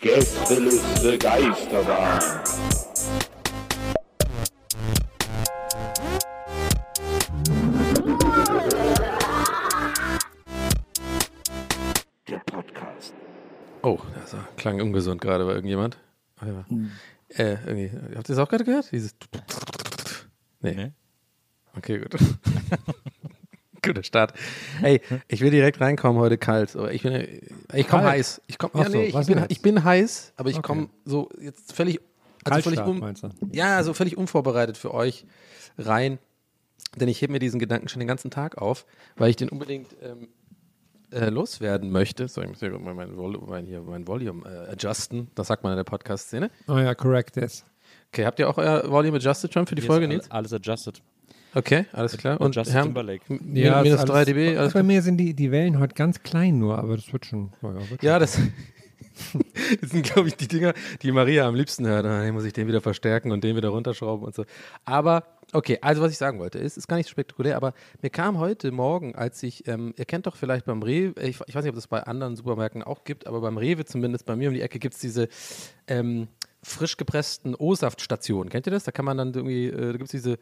Gästeliste Geisterbahn. Der Podcast. Oh, das klang ungesund gerade bei irgendjemand. Ja. Äh, irgendwie. Habt ihr das auch gerade gehört? Dieses. Nee. Nee. Okay, gut. Guter Start. Hey, ich will direkt reinkommen heute kalt. Aber ich bin, ich komme heiß. Ich komme, Ach ja, so, nee, ich bin, ich bin heiß, aber ich Okay. komme so jetzt völlig, also völlig um, ja, also völlig unvorbereitet für euch rein. Denn ich hebe mir diesen Gedanken schon den ganzen Tag auf, weil ich den unbedingt ähm, äh, loswerden möchte. So, ich muss hier mal mein, Vol mein, hier, mein Volume äh, adjusten. Das sagt man in der Podcast-Szene. Oh ja, correct, yes. Okay, habt ihr auch euer Volume adjusted schon für die Hier Folge, ist Nils? alles adjusted. Okay, alles klar. Und Justin Herr, Timberlake. Ja, minus ist 3 alles- dB. Alles Bei mir sind die, die Wellen heute ganz klein nur, aber das wird schon. Ja, wird schon. Ja, das, das sind, glaube ich, die Dinger, die Maria am liebsten hört. Ah, Dann muss ich den wieder verstärken und den wieder runterschrauben und so. Aber, okay, also was ich sagen wollte, ist, ist gar nicht so spektakulär, aber mir kam heute Morgen, als ich, ähm, ihr kennt doch vielleicht beim Rewe, ich, ich weiß nicht, ob das bei anderen Supermärkten auch gibt, aber beim Rewe zumindest, bei mir um die Ecke gibt es diese ähm, frisch gepressten O-Saftstationen. Kennt ihr das? Da kann man dann irgendwie, äh, da gibt es diese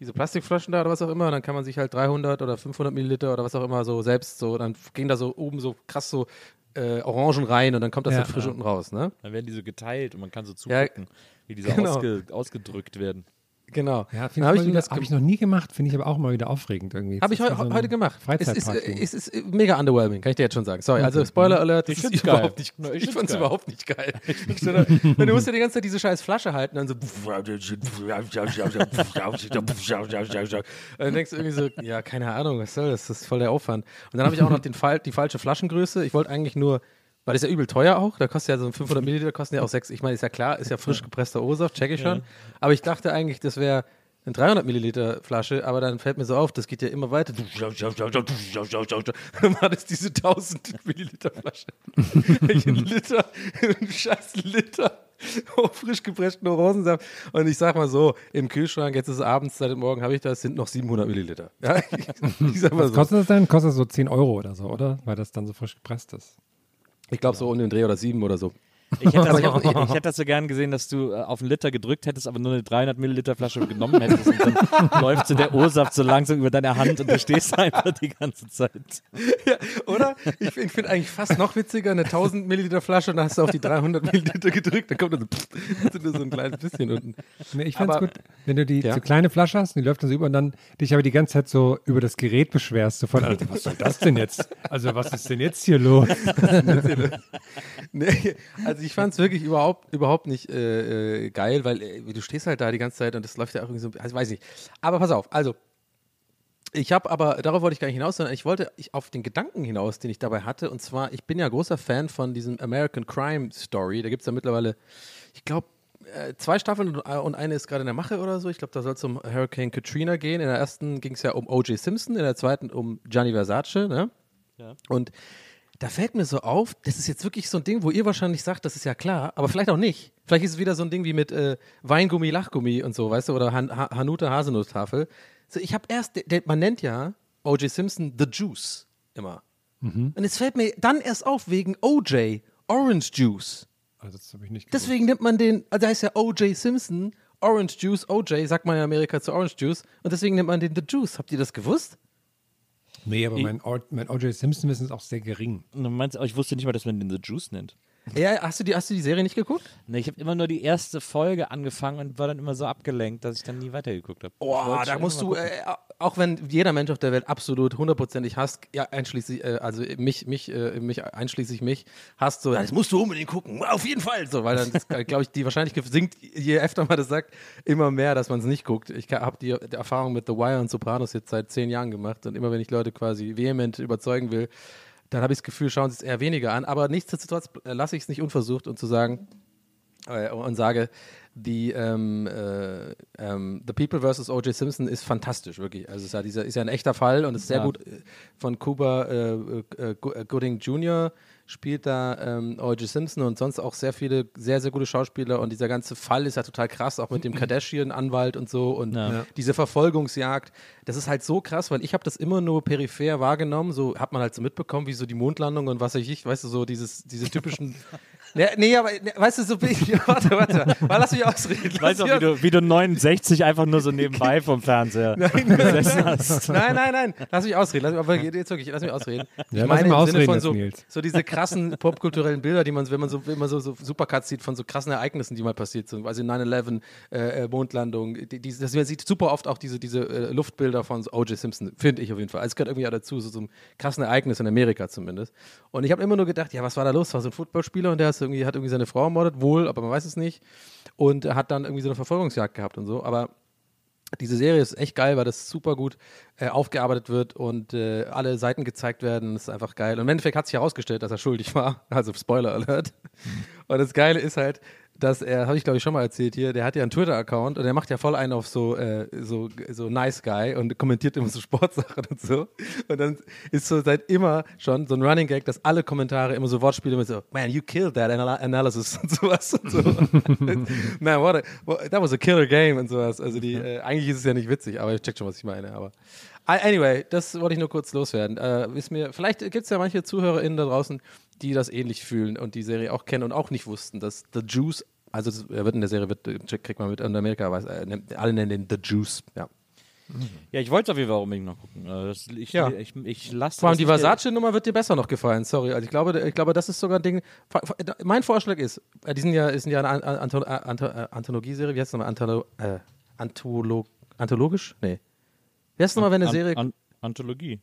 diese Plastikflaschen da oder was auch immer, und dann kann man sich halt 300 oder 500 Milliliter oder was auch immer so selbst so, dann gehen da so oben so krass so äh, Orangen rein und dann kommt das Ja. halt frisch unten raus, ne? Dann werden die so geteilt und man kann so Ja, zugucken, wie die so genau. ausge, ausgedrückt werden. Genau. Ja, finde habe ich, wieder- hab ich noch nie gemacht, finde ich aber auch mal wieder aufregend irgendwie. Hab ich heu so heute gemacht. Es ist, es ist mega underwhelming, kann ich dir jetzt schon sagen. Sorry, also Okay. Spoiler Alert, Ich ist find's überhaupt geil. nicht, Na, ich fand's geil. überhaupt nicht geil. Weil du musst ja die ganze Zeit diese scheiß Flasche halten und dann so und dann denkst du irgendwie so, ja, keine Ahnung, was soll das? Das ist voll der Aufwand. Und dann habe ich auch noch den die falsche Flaschengröße. Ich wollte eigentlich nur, weil das ist ja übel teuer auch, da kostet ja so ein 500 Milliliter, kosten ja auch sechs. Ich meine, ist ja klar, ist ja frisch gepresster O-Saft, check ich schon. Aber ich dachte eigentlich, das wäre eine 300 Milliliter Flasche, aber dann fällt mir so auf, das geht ja immer weiter. Dann war das diese 1000 Milliliter Flasche. ein Liter, ein scheiß Liter frisch gepressten Orangensaft. Und ich sag mal so, im Kühlschrank, jetzt ist es abends, seit dem Morgen habe ich das, sind noch 700 Milliliter. Ja, ich, ich Was so. kostet das denn? Kostet das so 10 Euro oder so, oder? Weil das dann so frisch gepresst ist. Ich glaube so um den Dreh oder sieben oder so. Ich hätte, das, ich, ich hätte das so gern gesehen, dass du äh, auf einen Liter gedrückt hättest, aber nur eine 300 Milliliter Flasche genommen hättest und dann läuft so der O-Saft so langsam über deine Hand und du stehst einfach die ganze Zeit. Ja, oder? Ich, finde eigentlich fast noch witziger, eine 1000 Milliliter Flasche und dann hast du auf die 300 Milliliter gedrückt, dann kommt da so, pff, nur so ein kleines bisschen unten. Nee, ich fände es Aber- gut, wenn du die Ja. so kleine Flasche hast, und die läuft dann so über und dann dich aber die ganze Zeit so über das Gerät beschwerst. So von, Alter, was soll das denn jetzt? Also, was ist denn jetzt hier los? Nee, also ich fand es wirklich überhaupt, überhaupt nicht äh, äh, geil, weil äh, du stehst halt da die ganze Zeit und das läuft ja auch irgendwie so, also weiß nicht. Aber pass auf, also ich habe aber, darauf wollte ich gar nicht hinaus, sondern ich wollte ich auf den Gedanken hinaus, den ich dabei hatte. Und zwar, ich bin ja großer Fan von diesem American Crime Story. Da gibt es ja mittlerweile, ich glaube, äh, zwei Staffeln und, und eine ist gerade in der Mache oder so. Ich glaube, da soll es um Hurricane Katrina gehen. In der ersten ging es ja um O.J. Simpson, in der zweiten um Gianni Versace. Ne? Und da fällt mir so auf, das ist jetzt wirklich so ein Ding, wo ihr wahrscheinlich sagt, das ist ja klar, aber vielleicht auch nicht. Vielleicht ist es wieder so ein Ding wie mit äh, Weingummi, Lachgummi und so, weißt du, oder Han ha Hanuta Haselnusstafel. So, ich habe erst, der, der, man nennt ja O.J. Simpson The Juice immer. Und es fällt mir dann erst auf wegen O.J. Orange Juice. Also, das habe ich nicht gewusst. Deswegen nimmt man den, also da heißt ja O.J. Simpson, Orange Juice, O.J. sagt man in Amerika zu Orange Juice und deswegen nimmt man den The Juice. Habt ihr das gewusst? Nee, aber mein, O- mein O.J. Simpson-Wissen ist auch sehr gering. Du meinst, ich wusste nicht mal, dass man den The Juice nennt. Ja, hast du die, hast du die Serie nicht geguckt? Ne, ich habe immer nur die erste Folge angefangen und war dann immer so abgelenkt, dass ich dann nie weitergeguckt habe. Boah, da musst du, äh, auch wenn jeder Mensch auf der Welt absolut hundertprozentig hasst, ja, einschließlich, äh, also mich, mich, äh, mich, einschließlich mich, hasst so, das musst du unbedingt gucken, auf jeden Fall, so, weil dann, glaube ich, die Wahrscheinlichkeit sinkt, je öfter man das sagt, immer mehr, dass man es nicht guckt. Ich habe die, die Erfahrung mit The Wire und Sopranos jetzt seit zehn Jahren gemacht und immer wenn ich Leute quasi vehement überzeugen will, dann habe ich das Gefühl, schauen sie es eher weniger an, aber nichtsdestotrotz äh, lasse ich es nicht unversucht und zu sagen, äh, und sage, die ähm, äh, ähm, The People vs. O.J. Simpson ist fantastisch, wirklich. Also es ist ja, dieser, ist ja ein echter Fall und ist sehr Ja. gut äh, von Cuba äh, äh, Gooding Jr. spielt da ähm, O.J. Simpson und sonst auch sehr viele sehr, sehr gute Schauspieler und dieser ganze Fall ist ja total krass, auch mit dem Kardashian-Anwalt und so und Ja. Ja. diese Verfolgungsjagd, das ist halt so krass, weil ich habe das immer nur peripher wahrgenommen, so hat man halt so mitbekommen, wie so die Mondlandung und was weiß ich, weißt du, so dieses, diese typischen Nee, nee, aber ne, weißt du, so bin ich. Warte, warte. Mal, lass mich ausreden. Lass Weißt du, wie du, wie du 69 einfach nur so nebenbei vom Fernseher gesessen hast? Nein, nein, nein. Lass mich ausreden. Lass mich, aber jetzt wirklich, lass mich ausreden. Ich Ja, meine im Sinne ausreden von jetzt, so, Nils. so diese krassen popkulturellen Bilder, die man, wenn man so, wenn man so, so Supercuts sieht von so krassen Ereignissen, die mal passiert sind. Also 9-11, äh, äh, Mondlandung. Die, die, das, man sieht super oft auch diese, diese äh, Luftbilder von so O.J. Simpson, finde ich auf jeden Fall. Also es gehört irgendwie auch dazu, so, so einem krassen Ereignis in Amerika zumindest. Und ich habe immer nur gedacht, ja, was war da los? Das war so ein Footballspieler und der ist irgendwie, hat irgendwie seine Frau ermordet, wohl, aber man weiß es nicht. Und er hat dann irgendwie so eine Verfolgungsjagd gehabt und so. Aber diese Serie ist echt geil, weil das super gut äh, aufgearbeitet wird und äh, alle Seiten gezeigt werden. Das ist einfach geil. Und im Endeffekt hat sich herausgestellt, dass er schuldig war. Also Spoiler Alert. Und das Geile ist halt, dass er, habe ich glaube ich schon mal erzählt hier, der hat ja einen Twitter-Account und der macht ja voll einen auf so, äh, so, so nice guy und kommentiert immer so Sportsachen und so. Und dann ist so seit immer schon so ein Running Gag, dass alle Kommentare immer so Wortspiele mit so, man, you killed that anal analysis und sowas und so. man, what a, what, that was a killer game und sowas. Also die, äh, eigentlich ist es ja nicht witzig, aber ich check schon, was ich meine. Aber anyway, das wollte ich nur kurz loswerden. Äh, ist mir, vielleicht gibt es ja manche ZuhörerInnen da draußen, die das ähnlich fühlen und die Serie auch kennen und auch nicht wussten, dass The Juice, also das, er wird in der Serie, wird, kriegt man mit in Amerika, weiß, äh, alle nennen den The Juice, ja. Ja, ich wollte auf jeden Fall unbedingt noch gucken. Äh, Das, ich, Ja. ich, ich lasse Vor allem die Versace-Nummer wird dir besser noch gefallen, sorry. Also ich glaube, ich glaube, das ist sogar ein Ding. Mein Vorschlag ist, äh, die sind ja, ist ja eine äh, Anthologieserie, wie heißt es nochmal? Antholo äh, Antholo Anthologisch? Nee. Wie heißt es nochmal, wenn eine Serie. An Anthologie.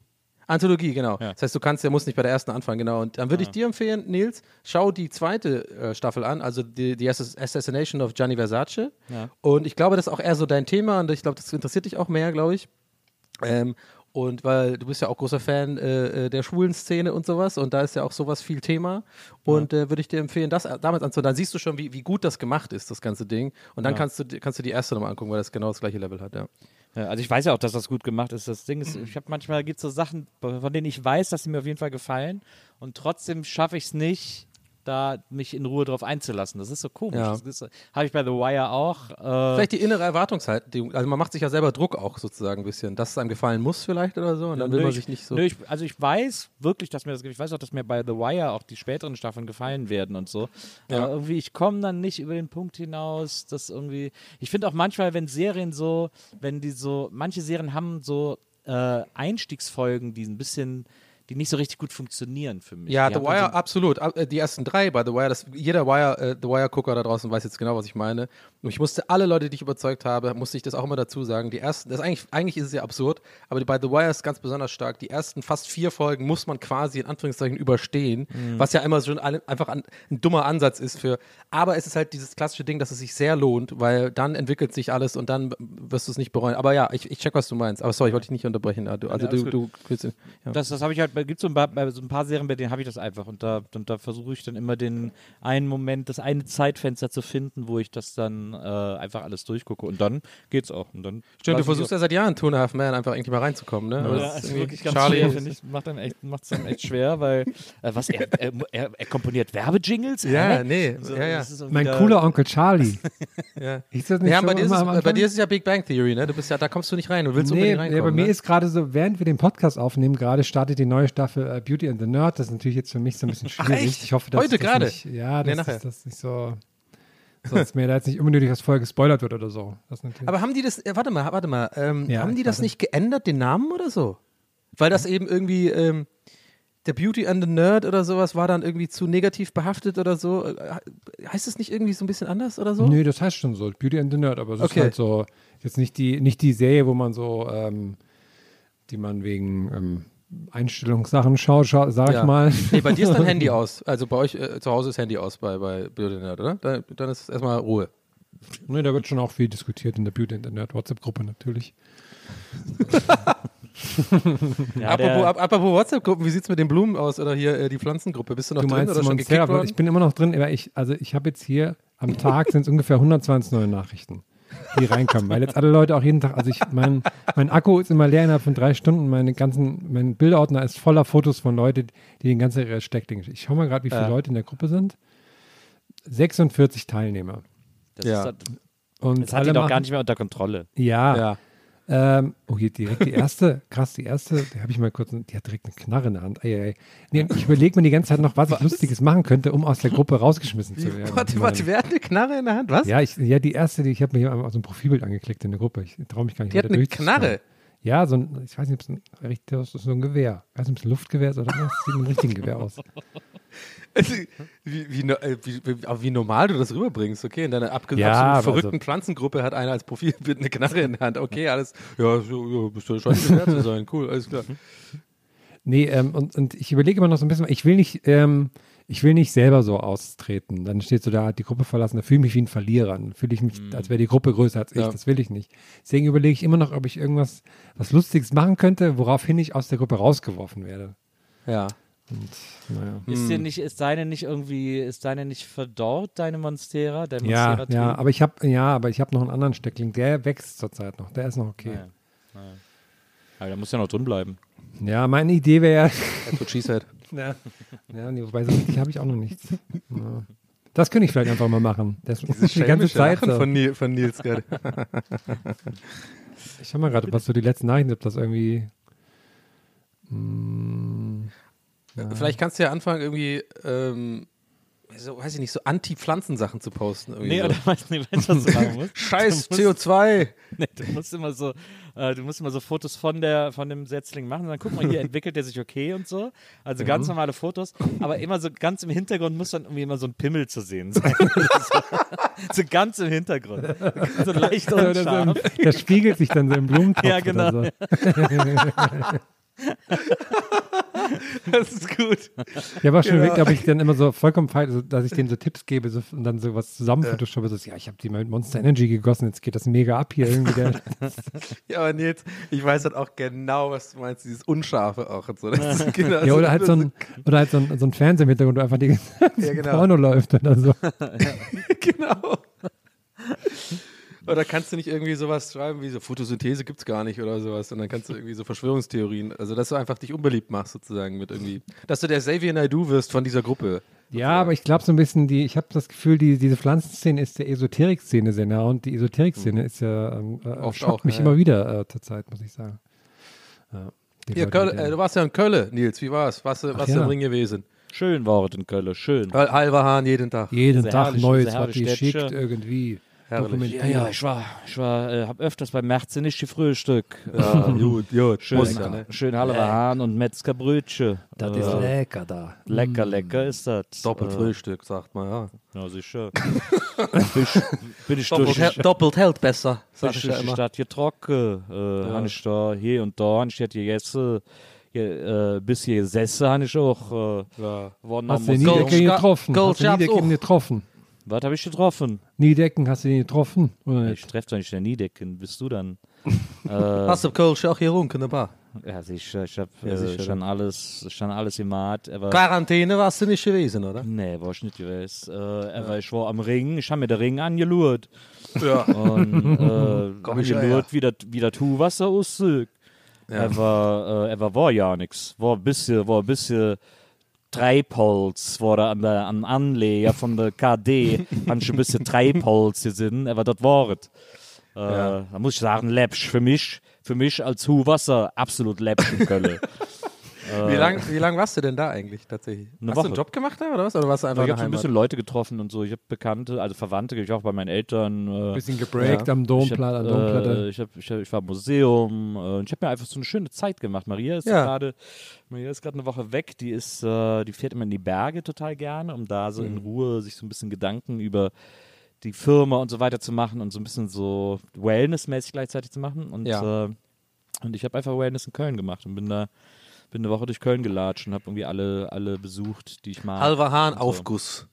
Anthologie, genau. Ja. Das heißt, du kannst, der muss nicht bei der ersten anfangen, genau. Und dann würde ich dir empfehlen, Nils, schau die zweite äh, Staffel an, also die, die Assass- Assassination of Gianni Versace. Ja. Und ich glaube, das ist auch eher so dein Thema und ich glaube, das interessiert dich auch mehr, glaube ich. Ähm, und weil du bist ja auch großer Fan äh, äh, der schwulen Szene und sowas und da ist ja auch sowas viel Thema. Und äh, würde ich dir empfehlen, das äh, damals anzuhören. Dann siehst du schon, wie, wie gut das gemacht ist, das ganze Ding. Und dann Ja. kannst, du, kannst du die erste nochmal angucken, weil das genau das gleiche Level hat, ja. Also ich weiß ja auch, dass das gut gemacht ist. Das Ding ist, ich habe manchmal gibt es so Sachen, von denen ich weiß, dass sie mir auf jeden Fall gefallen und trotzdem schaffe ich es nicht, da mich in Ruhe drauf einzulassen. Das ist so komisch. Ja. Das Habe ich bei The Wire auch. Äh, Vielleicht die innere Erwartungshaltung. Also man macht sich ja selber Druck auch sozusagen ein bisschen, dass es einem gefallen muss vielleicht oder so. Und dann will Nö, man ich- sich nicht so. Nö, ich, also ich weiß wirklich, dass mir das ich weiß auch, dass mir bei The Wire auch die späteren Staffeln gefallen werden und so. Ja. Aber irgendwie, ich komme dann nicht über den Punkt hinaus, dass irgendwie. Ich finde auch manchmal, wenn Serien so, wenn die so, manche Serien haben so äh, Einstiegsfolgen, die ein bisschen, die nicht so richtig gut funktionieren für mich. Ja, die The Wire, so, absolut. Äh, Die ersten drei bei The Wire, das, jeder Wire, äh, The Wire-Gucker da draußen weiß jetzt genau, was ich meine. Und ich musste alle Leute, die ich überzeugt habe, musste ich das auch immer dazu sagen. Die ersten, das ist eigentlich, eigentlich ist es ja absurd, aber bei The Wire ist ganz besonders stark. Die ersten fast vier Folgen muss man quasi in Anführungszeichen überstehen, was ja immer schon ein, einfach ein, ein dummer Ansatz ist für. Aber es ist halt dieses klassische Ding, dass es sich sehr lohnt, weil dann entwickelt sich alles und dann wirst du es nicht bereuen. Aber ja, ich, ich check, was du meinst. Aber sorry, ich wollte dich nicht unterbrechen. Also, also alles du, du, willst- ja. Das, das habe ich halt, gibt so ein paar, bei so ein paar Serien, bei denen habe ich das einfach und da, und da versuche ich dann immer den einen Moment, das eine Zeitfenster zu finden, wo ich das dann äh, einfach alles durchgucke und dann geht's auch. Und dann Stimmt, du versuchst ja seit Jahren Two and a Half Man einfach irgendwie mal reinzukommen, ne? Ja, das ist irgendwie- wirklich ganz Charlie, schwer, finde ich. Macht dann echt, macht's dann echt schwer, weil, äh, was, er, er, er, er komponiert Werbejingles? Ja, Hä? nee, So, ja, ja. das ist Mein cooler Onkel Charlie. ja. Ist das nicht Ja, so bei dir, ist es, bei dir ist es ja Big Bang Theory, ne? Du bist ja, da kommst du nicht rein. Du willst Nee, unbedingt nee, reinkommen. bei mir ne? ist gerade so, während wir den Podcast aufnehmen, gerade startet die neue Staffel äh, Beauty and the Nerd. Das ist natürlich jetzt für mich so ein bisschen schwierig. echt? Ich hoffe, dass Heute das gerade? Nicht, ja, Nee, dass nachher. das, das nicht so, sonst mir da jetzt nicht unnötig was vorher gespoilert wird oder so. Aber haben die das, äh, warte mal, warte mal, ähm, Ja, haben die das warte. nicht geändert, den Namen oder so? Weil das eben irgendwie ähm, der Beauty and the Nerd oder sowas war dann irgendwie zu negativ behaftet oder so. Äh, Heißt es nicht irgendwie so ein bisschen anders oder so? Nö, das heißt schon so, Beauty and the Nerd, aber es Okay. ist halt so, jetzt nicht die, nicht die Serie, wo man so, ähm, die man wegen ähm, Einstellungssachen schaut, schau, sag Ja. ich mal. Nee, bei dir ist dann Handy aus. Also bei euch äh, zu Hause ist Handy aus bei, bei Beauty Nerd, oder? Dann, dann ist erstmal Ruhe. Ne, da wird schon auch viel diskutiert in der Beauty Nerd WhatsApp-Gruppe natürlich. Ja, apropos, ap apropos WhatsApp-Gruppen, wie sieht's mit den Blumen aus oder hier äh, die Pflanzengruppe? Bist du noch Du drin meinst oder schon gekickt worden? ich bin immer noch drin, aber ich, also ich habe jetzt hier am Tag sind es ungefähr 120 neue Nachrichten, die reinkommen, weil jetzt alle Leute auch jeden Tag, also ich, mein, mein Akku ist immer leer innerhalb von drei Stunden, meine ganzen, mein Bilderordner ist voller Fotos von Leuten, die den ganzen ihre Steckdinge. Ich schau mal gerade, wie viele Ja. Leute in der Gruppe sind. 46 Teilnehmer. das Ja. ist, Und das hat ihn doch machen- gar nicht mehr unter Kontrolle. Ja, Ja. Ähm, oh, hier direkt die erste, krass, die erste, die habe ich mal kurz, die hat direkt eine Knarre in der Hand. Ei. Nee, ich überlege mir die ganze Zeit noch, was, ich Lustiges machen könnte, um aus der Gruppe rausgeschmissen zu werden. Warte, warte, wer hat eine Knarre in der Hand? Was? Ja, ich, ja, die erste, die ich habe mir hier auf so ein Profilbild angeklickt in der Gruppe. Ich traue mich gar nicht die hat eine. Knarre. Ja, so ein, ich weiß nicht, ob es ein so ein Gewehr. Ich weiß nicht, ob es ein Luftgewehr ist oder was. Sieht ein richtiges Gewehr aus. Also, wie, wie, äh, wie, wie, normal du das rüberbringst, okay? In deiner abge Ja, absolut verrückten also- Pflanzengruppe hat einer als Profilbild eine Knarre in der Hand. Okay, alles. Ja, so, ja bist du scheint gewährt zu sein. Cool, alles klar. Nee, ähm, und, und ich überlege immer noch so ein bisschen, ich will nicht, ähm, ich will nicht selber so austreten. Dann steht so da, hat die Gruppe verlassen, da fühle ich mich wie ein Verlierer. Dann fühle ich mich, als wäre die Gruppe größer als ich. Ja. Das will ich nicht. Deswegen überlege ich immer noch, ob ich irgendwas, was Lustiges machen könnte, woraufhin ich aus der Gruppe rausgeworfen werde. Ja. Naja. Ist dir nicht, ist deine nicht irgendwie, ist deine nicht verdorrt, deine Monstera? Dein Ja, ja, aber ich habe, ja, aber ich habe noch einen anderen Steckling, der wächst zurzeit noch. Der ist noch okay. Ja. Naja. Aber der muss ja noch drin bleiben. Ja, meine Idee wäre That's what she said. ja, ja, nee, wobei so richtig habe ich auch noch nichts. Ja. Das könnte ich vielleicht einfach mal machen. Das die ganze Zeit. So. von, Nil, von Nils gerade. Ich schau mal gerade, was so die letzten Nachrichten sind, ob das irgendwie. Mm, Vielleicht kannst du ja anfangen, irgendwie, ähm, so, weiß ich nicht, so Anti-Pflanzensachen zu posten. Irgendwie Nee, so. oder weißt du nicht, was du machen musst? Scheiß Du musst- CO2. Nee, du musst immer so, äh, du musst immer so Fotos von der, von dem Setzling machen. Und dann guck mal, hier entwickelt er sich okay und so. Also ganz normale Fotos, aber immer so ganz im Hintergrund muss dann irgendwie immer so ein Pimmel zu sehen sein. so, ganz im Hintergrund. So leicht unscharf. im- das spiegelt sich dann so im Blumentopf. Ja, genau. Oder so. Das ist gut. Habe auch schon Genau. überlegt, ob ich dann immer so vollkommen falsch, also, dass ich denen so Tipps gebe so, und dann so was zusammen photoshoppe. So, ja, ich habe die mal mit Monster Energy gegossen, jetzt geht das mega ab hier irgendwie. Ja, aber Nils, ich weiß halt auch genau, was du meinst, dieses Unscharfe auch und so. Genau ja, oder halt so ein, oder halt so ein, so ein Fernseher im Hintergrund, wo einfach die Ja, genau. Porno läuft oder so. genau. Oder kannst du nicht irgendwie sowas schreiben wie so Photosynthese gibt's gar nicht oder sowas und dann kannst du irgendwie so Verschwörungstheorien, also dass du einfach dich unbeliebt machst sozusagen mit irgendwie, dass du der Xavier Naidoo wirst von dieser Gruppe. Ja, aber ich glaube so ein bisschen, die, ich habe das Gefühl, die, diese Pflanzenszene ist der Esoterik-Szene sehr nah und die Esoterik-Szene ist ja, ähm, äh, Oft schockt auch, mich ja, immer ja. wieder äh, zur Zeit, muss ich sagen. Ja, Kölle, die- äh, du warst ja in Köln, Nils, wie war's? Was, was ja. im Ring gewesen? Schön war es in Köln, schön. Hal- Halber Hahn jeden Tag. jeden Sehr Tag Neues, sehr was herrlich die Städtchen. schickt irgendwie. Herrlich. Ja, ja, ich war, ich war, äh, hab öfters beim Märzen nicht gefrühstückt. Ja, gut, gut. Schön, ja, ne? schön Halber Hahn und Metzgerbrötchen. Das Äh, ist lecker da. Lecker, lecker ist das. Doppelt Äh, Frühstück, sagt man, ja. Ja, sicher. bin ich, bin ich durch Doppelt, die hält- doppelt hält besser, sag Bin ich ich ja durch die immer. Stadt getrocken. Äh, Habe ich da hier und da, ich hätte gegessen. Hier, äh, bis hier gesessen habe ich auch. Äh, Ja. Hast du Gold- getroffen? Gold Hast du auch. getroffen? Was habe ich getroffen? Niedecken hast du den getroffen? Oder Ich nicht? treffe doch nicht den Niedecken, bist du dann? äh, Hast du Kölsch auch hier runken, in der Bar? ja, sicher, ich habe Ja, äh, sicher, schon alles, schon alles gemacht. Aber Quarantäne warst du nicht gewesen, oder? Nee, war ich nicht gewesen. Äh, aber ich war am Ring, ich habe mir den Ring angeschaut. Ja. Und äh, Komm habe ich ja geschaut, wie das wie das Wasser aussieht. Er war, äh, er war, war ja nichts. War ein bisschen, war ein bisschen Treibholz, war da an der an Anleger von der KD, ein bisschen Treibholz gesehen, aber das war es. Äh, Da muss ich sagen, läppsch für mich, für mich als Huhwasser absolut läppsch in Köln. Wie lange wie lang warst du denn da eigentlich tatsächlich? Eine Hast Woche. du einen Job gemacht da oder was? Oder warst du einfach ich in habe so ein bisschen? Leute getroffen und so. Ich habe Bekannte, also Verwandte, ich war auch bei meinen Eltern. Äh, Bisschen gebreakt Ja. am ich Domplatte. hab, an Domplatte. äh, ich, hab, ich, hab, ich war im Museum äh, und ich habe mir einfach so eine schöne Zeit gemacht. Maria ist Ja. gerade Maria ist gerade eine Woche weg. Die ist, äh, die fährt immer in die Berge total gerne, um da so in Ruhe sich so ein bisschen Gedanken über die Firma und so weiter zu machen und so ein bisschen so Wellness-mäßig gleichzeitig zu machen. Und, Ja. äh, und ich habe einfach Wellness in Köln gemacht und bin da bin eine Woche durch Köln gelatscht und habe irgendwie alle, alle besucht, die ich mag. Halber Hahn und so. Aufguss.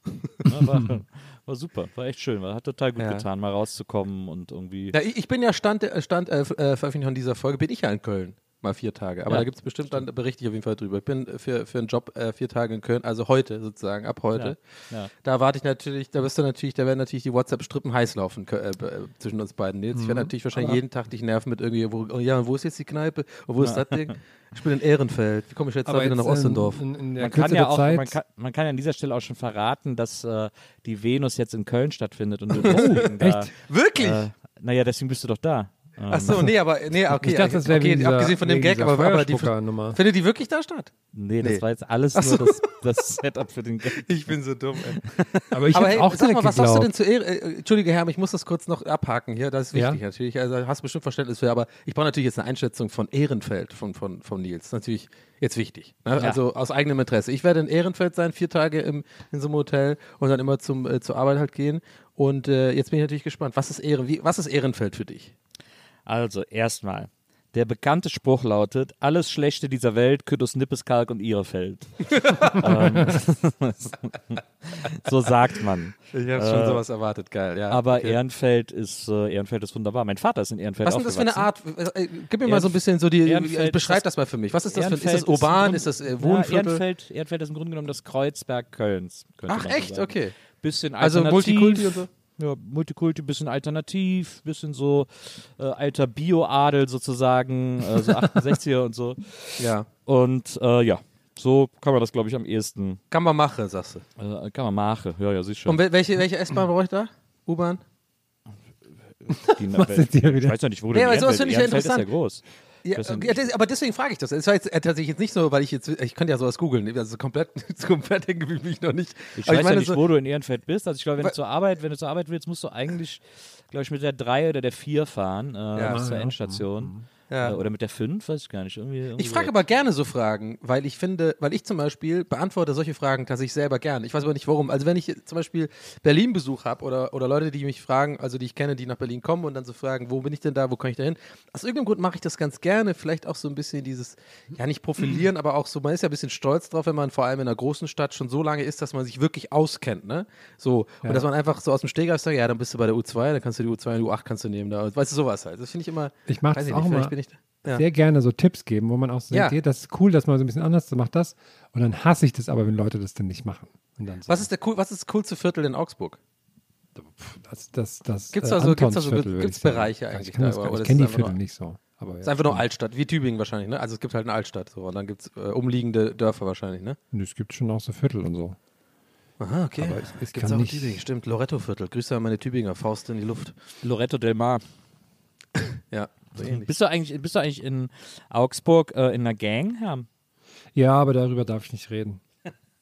Ja, war, war super, war echt schön, war, hat total gut Ja. getan, mal rauszukommen und irgendwie. Ja, ich, ich bin ja Stand, äh, Stand äh, äh, Veröffentlichung dieser Folge, bin ich ja in Köln. Mal vier Tage. Aber Ja, da gibt es bestimmt, dann berichte ich auf jeden Fall drüber. Ich bin für, für einen Job äh, vier Tage in Köln, also heute sozusagen, ab heute. Ja, ja. Da warte ich natürlich, da wirst du natürlich, da werden natürlich die WhatsApp-Strippen heiß laufen äh, äh, zwischen uns beiden. Nils. Ich werde natürlich wahrscheinlich jeden Tag dich nerven mit irgendwie, wo, oh ja, wo ist jetzt die Kneipe? Und wo ist das Ding? Ich bin in Ehrenfeld. Wie komme ich jetzt da wieder nach Ostendorf? In, in der Man kann, ja auch, Zeit. man, kann, man kann ja an dieser Stelle auch schon verraten, dass äh, die Venus jetzt in Köln stattfindet. Und du deswegen da, echt? Wirklich? Äh, naja, deswegen bist du doch da. Ähm, Ach so, nee, aber nee, okay, ich dachte, das wäre okay, dieser, abgesehen von dem Gag, aber, aber die findet die wirklich da statt? Nee, das Nee. war jetzt alles Ach nur so. das, das Setup für den Gag. Ich bin so dumm, ey. Aber ich aber hey, auch sag mal, was sagst du denn zu Ehre? Äh, Entschuldige, Herr, ich muss das kurz noch abhaken hier. Das ist Ja? wichtig natürlich. Also hast bestimmt Verständnis für, aber ich brauche natürlich jetzt eine Einschätzung von Ehrenfeld von, von, von Nils. Das ist natürlich jetzt wichtig. Ne? Ja. Also aus eigenem Interesse. Ich werde in Ehrenfeld sein, vier Tage im, in so einem Hotel und dann immer zum, äh, zur Arbeit halt gehen. Und äh, jetzt bin ich natürlich gespannt. Was ist, Ehren, wie, was ist Ehrenfeld für dich? Also, erstmal. Der bekannte Spruch lautet: Alles Schlechte dieser Welt, Kütus, Nippeskalk und Ihrefeld. ähm, so sagt man. Ich habe schon sowas erwartet. Geil, ja. Aber okay. Ehrenfeld ist, äh, Ehrenfeld ist wunderbar. Mein Vater ist in Ehrenfeld Was ist das für eine. Art? äh, Gib mir mal so ein bisschen so die. Ehrenfeld beschreib ist das mal für mich. Was ist das für Ehrenfeld Ist das urban? Grund- Ist das äh, Ja, Wohnviertel? Ehrenfeld, Ehrenfeld ist im Grunde genommen das Kreuzberg Kölns. Ach so echt? sagen. Okay. Bisschen Also. Multikulti und so? Ja, Multikulti, bisschen alternativ, bisschen so äh, alter Bio-Adel sozusagen, äh, so 68er und so. Ja. Und äh, ja, so kann man das, glaube ich, am ehesten, Kann man machen, sagst du. äh, kann man machen. Ja, ja, siehst schon. Und wel- welche, welche S-Bahn brauche ich da? U-Bahn? Die, Was wieder? Ich weiß ja nicht, wo Ja, denn aber sowas finde ich ja Ehrenfeld ist ja interessant. groß. Ja, Das das, aber deswegen frage ich das. Es war jetzt äh, tatsächlich jetzt nicht so, weil ich jetzt, ich könnte ja sowas googeln. Also komplett, komplett hängen geblieben bin ich noch nicht. Ich Aber weiß ja nicht, so, wo du in Ehrenfeld bist. Also ich glaube, wenn du zur Arbeit, wenn du zur Arbeit willst, musst du eigentlich, glaube ich, mit der 3 oder der 4 fahren, äh, Ja. bis zur. Endstation. Ja. Äh, oder mit der 5, weiß ich gar nicht. Irgendwie, irgendwie Ich frage so. aber gerne so Fragen, weil ich finde, weil ich zum Beispiel beantworte solche Fragen tatsächlich selber gern. Ich weiß aber nicht warum. Also wenn ich zum Beispiel Berlin-Besuch habe oder, oder Leute, die mich fragen, also die ich kenne, die nach Berlin kommen und dann so fragen, wo bin ich denn da, wo kann ich da hin? Aus irgendeinem Grund mache ich das ganz gerne. Vielleicht auch so ein bisschen dieses, ja nicht profilieren, aber auch so, man ist ja ein bisschen stolz drauf, wenn man vor allem in einer großen Stadt schon so lange ist, dass man sich wirklich auskennt, ne? So. Und dass man einfach so aus dem Stegreif sagt, ja, dann bist du bei der U2, dann kannst du die U2 und die U8 kannst du nehmen da. Weißt du, sowas halt. Das finde ich immer. Ich mache das auch nicht, immer bin ich da. Ja. sehr gerne so Tipps geben, wo man auch so Ja. denkt, hey, das ist cool, dass man so ein bisschen anders macht das. Und dann hasse ich das aber, wenn Leute das dann nicht machen. Und dann so, Was ist der cool, was ist das coolste Viertel in Augsburg? das, das, das Gibt's äh, da so- gibt's da so- würde gibt's ich sagen. Bereiche Ja, eigentlich Ich, da, oder ist ich kenne die Viertel nur- nicht so. Aber ist ja. einfach nur Altstadt, wie Tübingen wahrscheinlich, ne? Also es gibt halt eine Altstadt so und dann gibt es äh, umliegende Dörfer wahrscheinlich, ne? Und Es gibt schon auch so Viertel und so. Aha, okay. Aber es- es Gibt's auch nicht- Tübingen, stimmt. Loretto-Viertel. Grüße an meine Tübinger, Faust in die Luft. Loretto del Mar. Ja, so ähnlich. Bist du eigentlich, bist du eigentlich in Augsburg äh, in einer Gang? Ja. Ja, aber darüber darf ich nicht reden.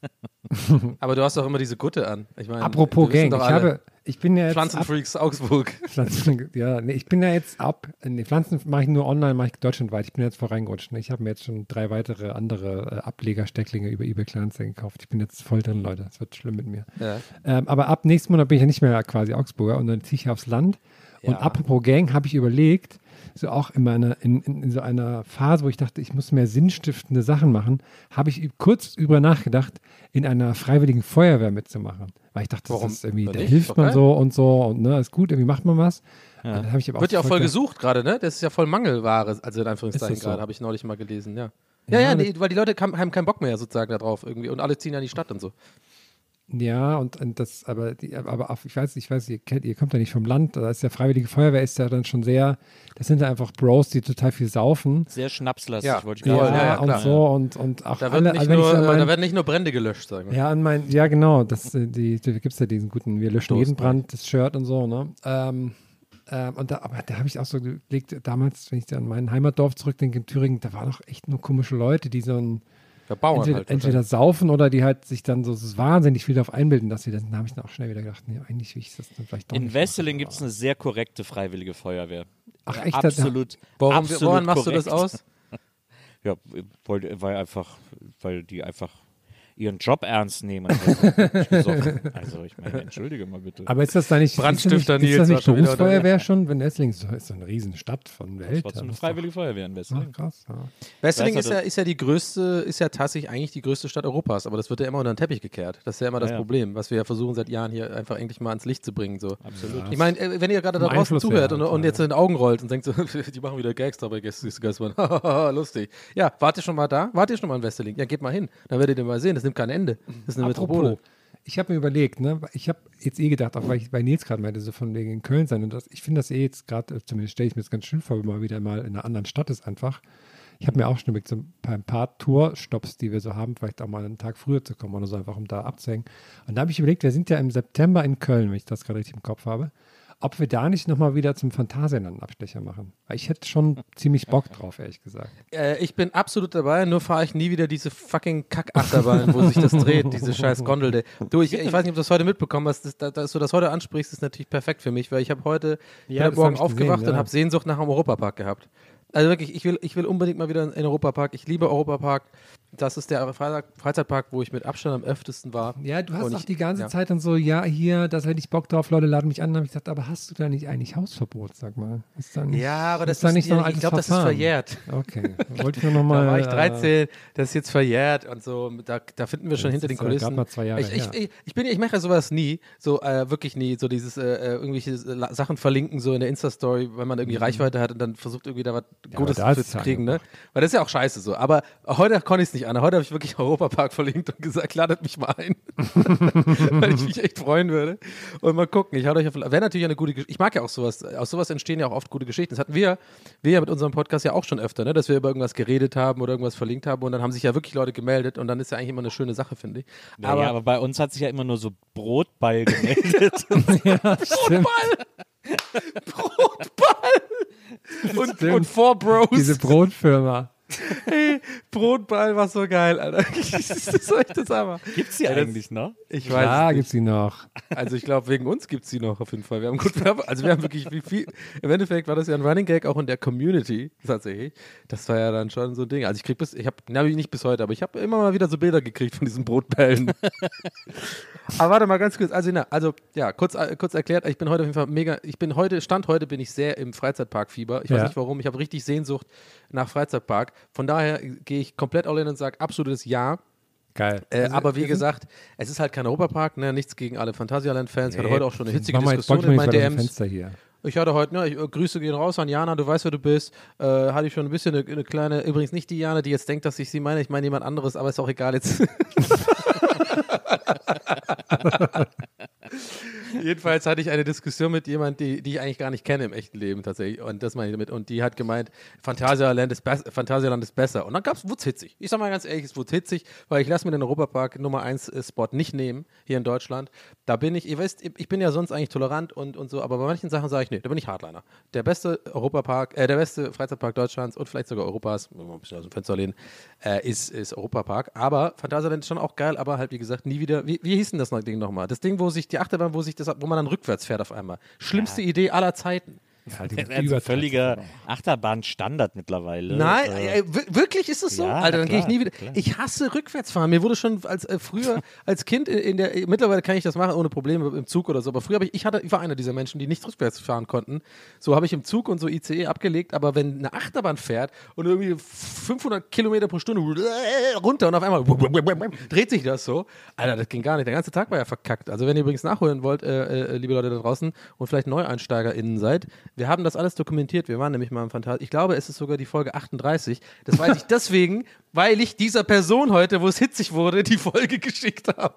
Aber du hast doch immer diese Gutte an. Ich meine, Apropos Gang, ich habe, ich bin ja jetzt ab, Pflanzenfreaks Augsburg. Pflanzen, ja, nee, ich bin ja jetzt ab, nee, Pflanzen mache ich nur online, mache ich deutschlandweit. Ich bin jetzt voreingerutscht. Ne? Ich habe mir jetzt schon drei weitere andere äh, Ableger-Stecklinge über eBay Kleinanzeigen gekauft. Ich bin jetzt voll drin, Leute. Es wird schlimm mit mir. Ja. Ähm, aber ab nächsten Monat bin ich ja nicht mehr quasi Augsburger und dann ziehe ich aufs Land. Und Ja. apropos Gang, habe ich überlegt, so auch in, meiner, in, in, in so einer Phase, wo ich dachte, ich muss mehr sinnstiftende Sachen machen, habe ich kurz über nachgedacht, in einer freiwilligen Feuerwehr mitzumachen. Weil ich dachte, Warum? das ist irgendwie, da hilft man so und so und ne, ist gut, irgendwie macht man was. Aber Wird ja auch voll ge- gesucht gerade, ne? Das ist ja voll Mangelware, also in Anführungszeichen so? gerade, habe ich neulich mal gelesen, ja. Ja, ja, Ja, nee, weil die Leute haben keinen Bock mehr sozusagen darauf irgendwie und alle ziehen ja in die Stadt und so. Ja, und, und das, aber, die, aber auf, ich weiß, ich weiß, ihr, kennt, ihr kommt ja nicht vom Land, da ist ja Freiwillige Feuerwehr, ist ja dann schon sehr, das sind ja einfach Bros, die total viel saufen. Sehr schnapslastig, Ja. wollte ich Ja, gerade ja, sagen. ja, und klar. so und, und auch Da, wird alle, nicht also wenn nur, mein, da werden nicht nur Brände gelöscht, sagen wir. Ja, an mein, ja genau, das, äh, die, da gibt es ja diesen guten, wir löschen Toast, jeden Brand, das Shirt und so, ne? Ähm, ähm, und da, aber da habe ich auch so gelegt, damals, wenn ich an mein Heimatdorf zurückdenke in Thüringen, da waren doch echt nur komische Leute, die so ein, entweder, halt entweder saufen oder die halt sich dann so wahnsinnig viel darauf einbilden, dass sie das. Da habe ich dann auch schnell wieder gedacht, nee, eigentlich will ich das dann vielleicht doch In Wesseling gibt es eine sehr korrekte freiwillige Feuerwehr. Ach, echt? Das- Absolut. Woran, absolut woran machst du das korrekt. aus? Ja, weil, weil einfach, weil die einfach ihren Job ernst nehmen. also ich meine, entschuldige mal bitte. Aber ist das da nicht, Brandstifter ist das nicht, ist das war nicht Berufsfeuerwehr schon? Wenn Wesseling ist, ist eine Riesenstadt von das Welt. war so eine das ist freiwillige Feuerwehr in Wesseling. Ach, krass. Ja. Wesseling ist du, ja, ist ja die größte, ist ja tatsächlich eigentlich die größte Stadt Europas, aber das wird ja immer unter den Teppich gekehrt. Das ist ja immer das Ja, ja. Problem, was wir ja versuchen seit Jahren hier einfach endlich mal ans Licht zu bringen. So. Absolut. Ich meine, äh, wenn ihr gerade da draußen Einfluss zuhört und, und jetzt in den Augen rollt und denkt so, die machen wieder Gags dabei, Gästmann. Lustig. Ja, wart ihr schon mal da? Wart ihr schon mal in Wesseling? Ja, geht mal hin. Dann werdet ihr mal sehen, das nimmt kein Ende. Das ist eine Metropole. Ich habe mir überlegt, ne, ich habe jetzt eh gedacht, auch weil ich bei Nils gerade meinte, so von wegen in Köln sein und das, ich finde das eh jetzt gerade, äh, zumindest stelle ich mir das ganz schön vor, wenn man wieder mal in einer anderen Stadt ist einfach. Ich habe mir auch schon überlegt, so ein paar, ein paar Tourstops, die wir so haben, vielleicht auch mal einen Tag früher zu kommen oder so, einfach um da abzuhängen. Und da habe ich überlegt, wir sind ja im September in Köln, wenn ich das gerade richtig im Kopf habe, ob wir da nicht nochmal wieder zum Phantasialand einen Abstecher machen. Weil ich hätte schon ziemlich Bock drauf, ehrlich gesagt. Äh, ich bin absolut dabei, nur fahre ich nie wieder diese fucking Kackachterbahn, wo sich das dreht, diese scheiß Gondel. Du, ich, ich weiß nicht, ob du das heute mitbekommen hast, das, da- dass du das heute ansprichst, ist natürlich perfekt für mich, weil ich habe heute, Ja, heute Morgen ich gesehen, aufgewacht und ja. habe Sehnsucht nach dem Europapark gehabt. Also wirklich, ich will, ich will unbedingt mal wieder in den Europapark. Ich liebe Europapark. Das ist der Freizeit- Freizeitpark, wo ich mit Abstand am öftesten war. Ja, du hast auch ich- die ganze ja. Zeit dann so, ja, hier, das hätte ich Bock drauf, Leute laden mich an. Dann habe ich gesagt, aber hast du da nicht eigentlich Hausverbot, sag mal? Ist da nicht, Ja, aber das ist ist nicht so ein ich altes glaube, das ist verjährt. Okay, wollte ich nur nochmal. Da war ich 13, das ist jetzt verjährt und so. Da, da finden wir schon hinter den ja Kulissen. mal zwei Jahre ich, ich, ich, ich, bin, ich mache ja sowas nie, so äh, wirklich nie, so dieses äh, äh, irgendwelche Sachen verlinken, so in der Insta-Story, wenn man irgendwie Reichweite hat und dann versucht irgendwie da was Gutes Mhm. für ist zu es kriegen, ne? Weil das ist ja auch scheiße so. Aber heute konnte ich es nicht an. Heute habe ich wirklich Europapark verlinkt und gesagt, ladet mich mal ein. Weil ich mich echt freuen würde. Und mal gucken. Ich euch auf. Wäre natürlich eine gute Geschichte. Ich mag ja auch sowas. Aus sowas entstehen ja auch oft gute Geschichten. Das hatten wir, wir ja mit unserem Podcast ja auch schon öfter, ne? dass wir über irgendwas geredet haben oder irgendwas verlinkt haben und dann haben sich ja wirklich Leute gemeldet und dann ist ja eigentlich immer eine schöne Sache, finde ich. Ja, aber, ja, aber bei uns hat sich ja immer nur so Brotball gemeldet. ja, stimmt. und, Stimmt. und Four Bros. Diese Brotfirma. hey, Brotball war so geil, Alter. das ist echt das Hammer. Gibt's die Ja, eigentlich noch? Ich weiß. Nicht. gibt's die noch. Also ich glaube, wegen uns gibt es die noch auf jeden Fall. Wir haben gut, also wir haben wirklich wie viel, im Endeffekt war das ja ein Running Gag auch in der Community tatsächlich. Das war ja dann schon so ein Ding. Also ich krieg bis, ich habe, na nicht bis heute, aber ich habe immer mal wieder so Bilder gekriegt von diesen Brotbällen. aber warte mal ganz kurz, also, na, also ja, kurz, äh, kurz erklärt, ich bin heute auf jeden Fall mega, ich bin heute, Stand heute bin ich sehr im Freizeitpark-Fieber. Ich weiß Ja. nicht warum, ich habe richtig Sehnsucht nach Freizeitpark. Von daher gehe ich komplett all in und sage absolutes Ja. Geil. Äh, Also, aber wie gesagt, es ist halt kein Europapark, ne? nichts gegen alle Phantasialand-Fans. Ich hatte heute auch schon eine hitzige Diskussion in meinen DMs. Fenster hier. Ich hatte heute, ne, ich, äh, Grüße gehen raus an Jana, du weißt, wer du bist. Äh, hatte ich schon ein bisschen eine, eine kleine, übrigens nicht die Jana, die jetzt denkt, dass ich sie meine, ich meine jemand anderes, aber ist auch egal jetzt. Jedenfalls hatte ich eine Diskussion mit jemand, die, die ich eigentlich gar nicht kenne im echten Leben tatsächlich. Und das meine ich damit. Und die hat gemeint, Phantasialand ist, bes- Phantasialand ist besser. Und dann gab's, wurde hitzig. Ich sag mal ganz ehrlich, es wurde hitzig, weil ich lasse mir den Europapark Nummer 1 Spot nicht nehmen, hier in Deutschland. Da bin ich, ihr wisst, ich bin ja sonst eigentlich tolerant und, und so, aber bei manchen Sachen sage ich, nee, da bin ich Hardliner. Der beste Europapark, äh, der beste Freizeitpark Deutschlands und vielleicht sogar Europas, wenn wir ein bisschen aus dem Fenster lehnen, äh, ist, ist Europapark. Aber Phantasialand ist schon auch geil, aber halt wie gesagt, nie wieder, wie, wie hieß denn das Ding nochmal? Das Ding, wo sich die Achterbahn, wo sich das, wo man dann rückwärts fährt auf einmal. Schlimmste Idee aller Zeiten. Ja, die Also Übertreibung. völliger Achterbahnstandard mittlerweile. Nein, Äh, äh, wir- wirklich ist es so? ja, Alter, dann gehe ich nie wieder. klar. Ich hasse Rückwärtsfahren. Mir wurde schon als äh, früher als Kind in, in der mittlerweile kann ich das machen ohne Probleme im Zug oder so, aber früher habe ich ich hatte ich war einer dieser Menschen, die nicht rückwärts fahren konnten. So habe ich im Zug und so ICE abgelegt, aber wenn eine Achterbahn fährt und irgendwie 500 Kilometer pro Stunde runter und auf einmal dreht sich das so, Alter, das ging gar nicht. Der ganze Tag war ja verkackt. Also wenn ihr übrigens nachholen wollt, äh, äh, liebe Leute da draußen und vielleicht NeueinsteigerInnen seid, wir haben das alles dokumentiert. Wir waren nämlich mal im Phantas. Ich glaube, es ist sogar die Folge 38. Das weiß ich deswegen, weil ich dieser Person heute, wo es hitzig wurde, die Folge geschickt habe.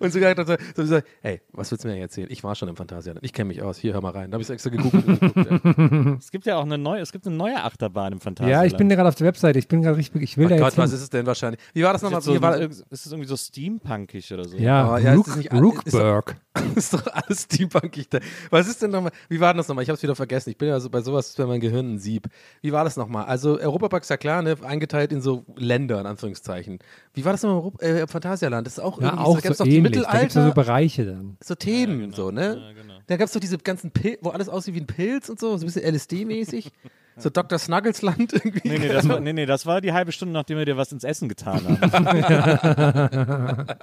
Und sogar hat so gesagt, hey, was willst du mir denn erzählen? Ich war schon im Phantasialand. Ich kenne mich aus. Hier, hör mal rein. Da habe ich extra gegoogelt. und geguckt, ja. Es gibt ja auch eine neue, es gibt eine neue Achterbahn im Ja, Phantasialand. ich bin gerade auf der Webseite. Ich bin gerade richtig, ich will Oh da Gott, jetzt was hin. ist es denn wahrscheinlich? Wie war das nochmal? ist, so, war, ist es irgendwie so steampunkig oder so? Ja, Oh, ja, es Rook, ist nicht- Rookburg. ist doch alles steampunkig. da. Was ist denn nochmal? Wie war denn das nochmal? Ich habe es wieder vergessen. Ich bin ja so bei sowas ist bei mein Gehirn ein Sieb. Wie war das nochmal? Also Europapark ist ja klar, ne, eingeteilt in so Länder in Anführungszeichen. Wie war das nochmal im äh, Phantasialand? Das ist auch Ja, irgendwie auch da gab's so doch die ähnlich. Da gibt es Mittelalter, so Bereiche dann. so Themen so, ne? Da gab es doch diese ganzen Pil wo alles aussieht wie ein Pilz und so, so ein bisschen LSD-mäßig. so Dr. Snuggles-Land irgendwie. Nee, nee, das war, nee, nee, das war die halbe Stunde, nachdem wir dir was ins Essen getan haben.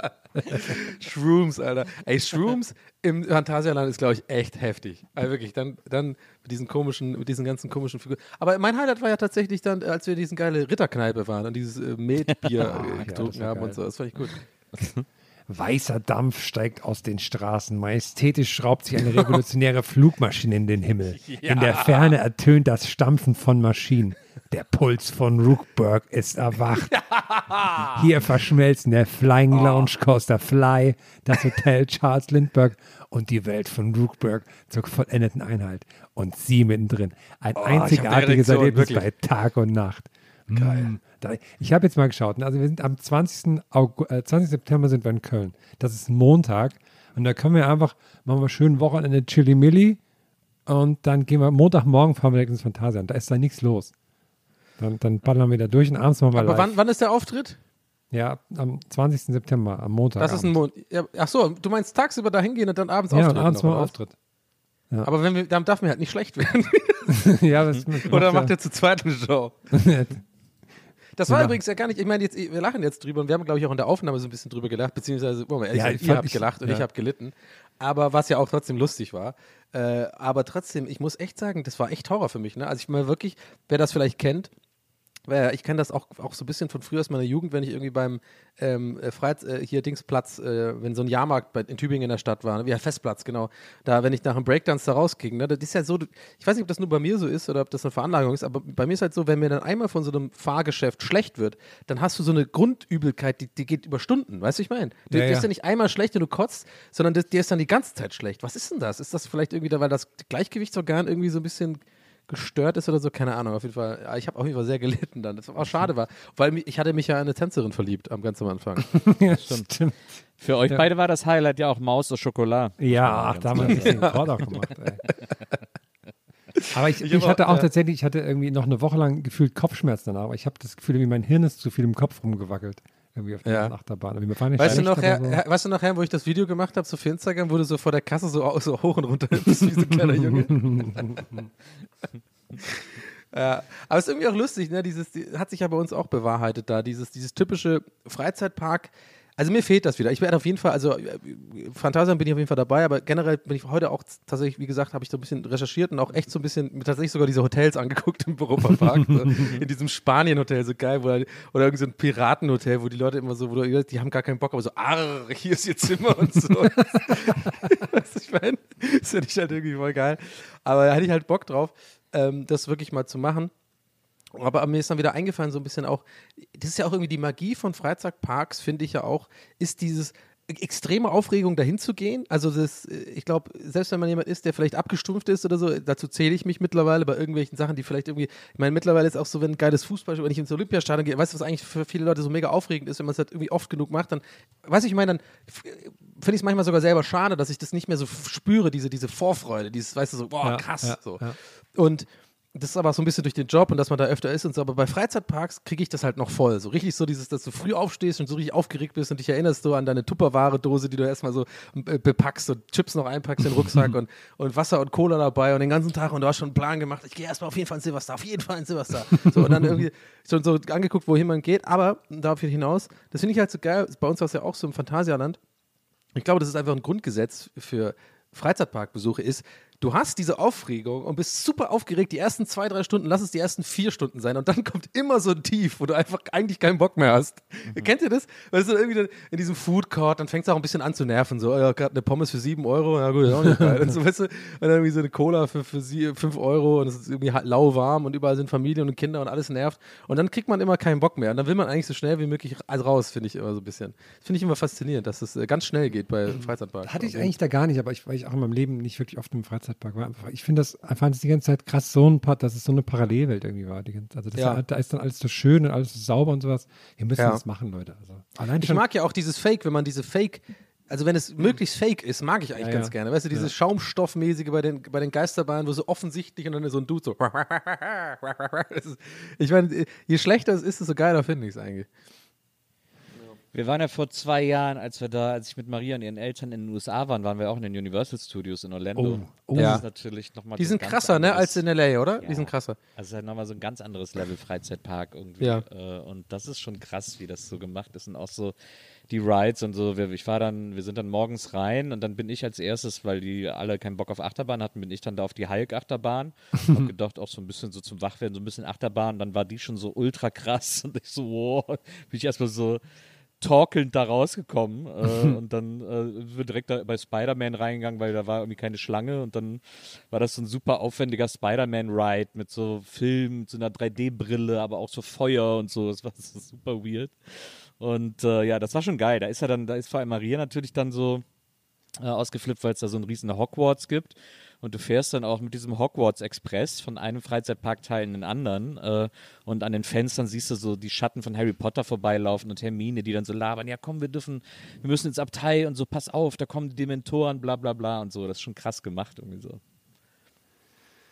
Shrooms, Alter. Ey, Shrooms im Phantasialand ist, glaube ich, echt heftig. Also wirklich, dann, dann mit diesen komischen, mit diesen ganzen komischen Figuren. Aber mein Highlight war ja tatsächlich dann, als wir in diesen geile Ritterkneipe waren und dieses äh, Metbier äh, getrunken war haben geil. und so. Das fand ich gut. Weißer Dampf steigt aus den Straßen. Majestätisch schraubt sich eine revolutionäre Flugmaschine in den Himmel. In der Ferne ertönt das Stampfen von Maschinen. Der Puls von Rookburg ist erwacht. Hier verschmelzen der Flying Lounge Coaster Fly, das Hotel Charles Lindbergh und die Welt von Rookburg zur vollendeten Einheit. Und sie mittendrin. Ein einzigartiges Erektion, Erlebnis bei Tag und Nacht. Geil. Da, ich habe jetzt mal geschaut. ne, Also wir sind am 20. August, äh, 20. September sind wir in Köln. Das ist Montag. Und da können wir einfach, machen wir schön Wochenende Chili Milli und dann gehen wir Montagmorgen fahren wir direkt ins Phantasialand. Da ist da nichts los. Dann, dann ballern wir da durch und abends machen wir Aber wann, wann ist der Auftritt? Ja, am 20. September, am Montag. Das ist ein Mond. Ja, ach so, du meinst tagsüber da hingehen und dann abends Ja, und auftreten. abends noch, mal? Auftritt. Aber wenn wir, dann darf mir halt nicht schlecht werden. ja, das Oder macht ja, er zur zweiten Show? Das war Ja. übrigens ja gar nicht, ich meine, jetzt, wir lachen jetzt drüber und wir haben, glaube ich, auch in der Aufnahme so ein bisschen drüber gelacht, beziehungsweise, wir ehrlich Ja, ich ihr habt gelacht und ja. ich habe gelitten. Aber was ja auch trotzdem lustig war. Äh, aber trotzdem, ich muss echt sagen, das war echt Horror für mich. Ne? Also ich meine wirklich, wer das vielleicht kennt, äh, ich kenne das auch, auch so ein bisschen von früher aus meiner Jugend, wenn ich irgendwie beim ähm, äh, Freiz, äh, hier Dingsplatz, äh, wenn so ein Jahrmarkt bei, in Tübingen in der Stadt war, ne? ja, Festplatz, genau. Da, wenn ich nach einem Breakdance da rausging, ne? das ist ja so, ich weiß nicht, ob das nur bei mir so ist oder ob das eine Veranlagung ist, aber bei mir ist halt so, wenn mir dann einmal von so einem Fahrgeschäft schlecht wird, dann hast du so eine Grundübelkeit, die, die geht über Stunden, weißt du, ich meine? Du Ja, dir ist ja. ja nicht einmal schlecht und du kotzt, sondern das, dir ist dann die ganze Zeit schlecht. Was ist denn das? Ist das vielleicht irgendwie da, weil das Gleichgewichtsorgan irgendwie so ein bisschen gestört ist oder so, keine Ahnung, auf jeden Fall. ja, Ich habe auf jeden Fall sehr gelitten dann. Das war auch schade war, weil ich hatte mich ja in eine Tänzerin verliebt am ganz am Anfang. ja, stimmt. Für euch beide war das Highlight ja auch Maus au Chocolat. Ja, ach, da haben wir sich den auch gemacht. Ey. Aber ich, ich, auch- hatte auch ja. tatsächlich, ich hatte irgendwie noch eine Woche lang gefühlt Kopfschmerzen danach, aber ich habe das Gefühl, wie mein Hirn ist zu viel im Kopf rumgewackelt. Irgendwie auf der Ja. Achterbahn. Weißt du, noch, Herr, aber so. Weißt du noch, Herr, wo ich das Video gemacht habe, so für Instagram, du so vor der Kasse so, so hoch und runter bist, wie so ein kleiner Junge? ja, aber es ist irgendwie auch lustig, ne? Dieses, die, hat sich ja bei uns auch bewahrheitet da, dieses, dieses typische Freizeitpark. Also mir fehlt das wieder. Ich werde auf jeden Fall, also äh, Phantasialand bin ich auf jeden Fall dabei, aber generell bin ich heute auch tatsächlich, wie gesagt, habe ich so ein bisschen recherchiert und auch echt so ein bisschen, tatsächlich sogar diese Hotels angeguckt im Europapark. so, in diesem Spanien-Hotel, so geil, wo, oder irgend so ein Piratenhotel, wo die Leute immer so, wo du, die haben gar keinen Bock, aber so, arr, hier ist ihr Zimmer und so. weißt du, ich meine, das finde ich halt irgendwie voll geil. Aber da hätte ich halt Bock drauf, ähm, das wirklich mal zu machen. Aber mir ist dann wieder eingefallen, so ein bisschen auch, das ist ja auch irgendwie die Magie von Freizeitparks, finde ich ja auch, ist dieses extreme Aufregung dahin zu gehen. Also das, äh, ich glaube, selbst wenn man jemand ist, der vielleicht abgestumpft ist oder so, dazu zähle ich mich mittlerweile bei irgendwelchen Sachen, die vielleicht irgendwie, ich meine, mittlerweile ist auch so, wenn ein geiles Fußball, wenn ich ins Olympiastadion gehe, weißt du, was eigentlich für viele Leute so mega aufregend ist, wenn man es halt irgendwie oft genug macht, dann, weiß ich, ich meine, dann finde ich es manchmal sogar selber schade, dass ich das nicht mehr so spüre, diese, diese Vorfreude, dieses, weißt du, so, boah, Ja, krass, ja, so. ja. Und das ist aber so ein bisschen durch den Job und dass man da öfter ist und so. Aber bei Freizeitparks kriege ich das halt noch voll. So richtig so dieses, dass du früh aufstehst und so richtig aufgeregt bist und dich erinnerst so an deine Tupperware-Dose, die du erstmal so äh, bepackst und Chips noch einpackst in den Rucksack und, und Wasser und Cola dabei und den ganzen Tag und du hast schon einen Plan gemacht. Ich gehe erstmal auf jeden Fall ins Silvester, auf jeden Fall ins Silvester. So und dann irgendwie schon so angeguckt, wohin man geht. Aber darauf hinaus, das finde ich halt so geil. Bei uns war es ja auch so im Phantasialand. Ich glaube, das ist einfach ein Grundgesetz für Freizeitparkbesuche ist, du hast diese Aufregung und bist super aufgeregt. Die ersten zwei, drei Stunden, lass es die ersten vier Stunden sein. Und dann kommt immer so ein Tief, wo du einfach eigentlich keinen Bock mehr hast. Mhm. Kennt ihr das? Weißt du, irgendwie in diesem Food Court, dann fängt es auch ein bisschen an zu nerven. So, oh ja, gerade eine Pommes für sieben Euro, ja gut, ist auch nicht geil. Und so, weißt du, und dann irgendwie so eine Cola für, für sie, fünf Euro und es ist irgendwie lauwarm und überall sind Familien und Kinder und alles nervt. Und dann kriegt man immer keinen Bock mehr. Und dann will man eigentlich so schnell wie möglich raus, finde ich immer so ein bisschen. Das finde ich immer faszinierend, dass es äh, ganz schnell geht bei Freizeitparks. Hatte ich eigentlich da gar nicht, aber ich, weil ich auch in meinem Leben nicht wirklich oft im Freizeitpark war. Ich finde das, fand es die ganze Zeit krass, so ein Part, dass es so eine Parallelwelt irgendwie war. Also das Ja. war, da ist dann alles so schön und alles so sauber und sowas. Ihr müsst Ja. das machen, Leute. Also, allein Ich schon, mag ja auch dieses Fake, wenn man diese Fake, also wenn es möglichst fake ist, mag ich eigentlich Ja, ganz ja. gerne. Weißt du, dieses Schaumstoffmäßige bei den, bei den Geisterbahnen, wo so offensichtlich und dann ist so ein Dude so. Ist, ich meine, je schlechter es ist, desto geiler finde ich es eigentlich. Wir waren ja vor zwei Jahren, als wir da, als ich mit Maria und ihren Eltern in den USA waren, waren wir auch in den Universal Studios in Orlando. Oh, das Ja. ist natürlich nochmal. Die sind krasser, ne, als in L.A., oder? Die sind krasser. Also halt nochmal so ein ganz anderes Level Freizeitpark irgendwie. Ja. Äh, und das ist schon krass, wie das so gemacht ist. Und auch so die Rides und so. Wir, ich war dann, wir sind dann morgens rein und dann bin ich als erstes, weil die alle keinen Bock auf Achterbahn hatten, bin ich dann da auf die Hulk-Achterbahn. Hab gedacht, auch so ein bisschen so zum Wachwerden, so ein bisschen Achterbahn. Und dann war die schon so ultra krass. Und ich so, wow, bin ich erstmal so torkelnd da rausgekommen äh, und dann äh, sind wir direkt da bei Spider-Man reingegangen, weil da war irgendwie keine Schlange und dann war das so ein super aufwendiger Spider-Man-Ride mit so Film, mit so einer 3D-Brille, aber auch so Feuer und so, das war so super weird. Und äh, ja, das war schon geil, da ist ja dann, da ist vor allem Maria natürlich dann so äh, ausgeflippt, weil es da so einen riesen Hogwarts gibt. Und du fährst dann auch mit diesem Hogwarts Express von einem Freizeitparkteil in den anderen. Äh, und an den Fenstern siehst du so die Schatten von Harry Potter vorbeilaufen und Hermine, die dann so labern: Ja, komm, wir dürfen, wir müssen ins Abteil und so, pass auf, da kommen die Dementoren, bla bla bla und so. Das ist schon krass gemacht irgendwie so.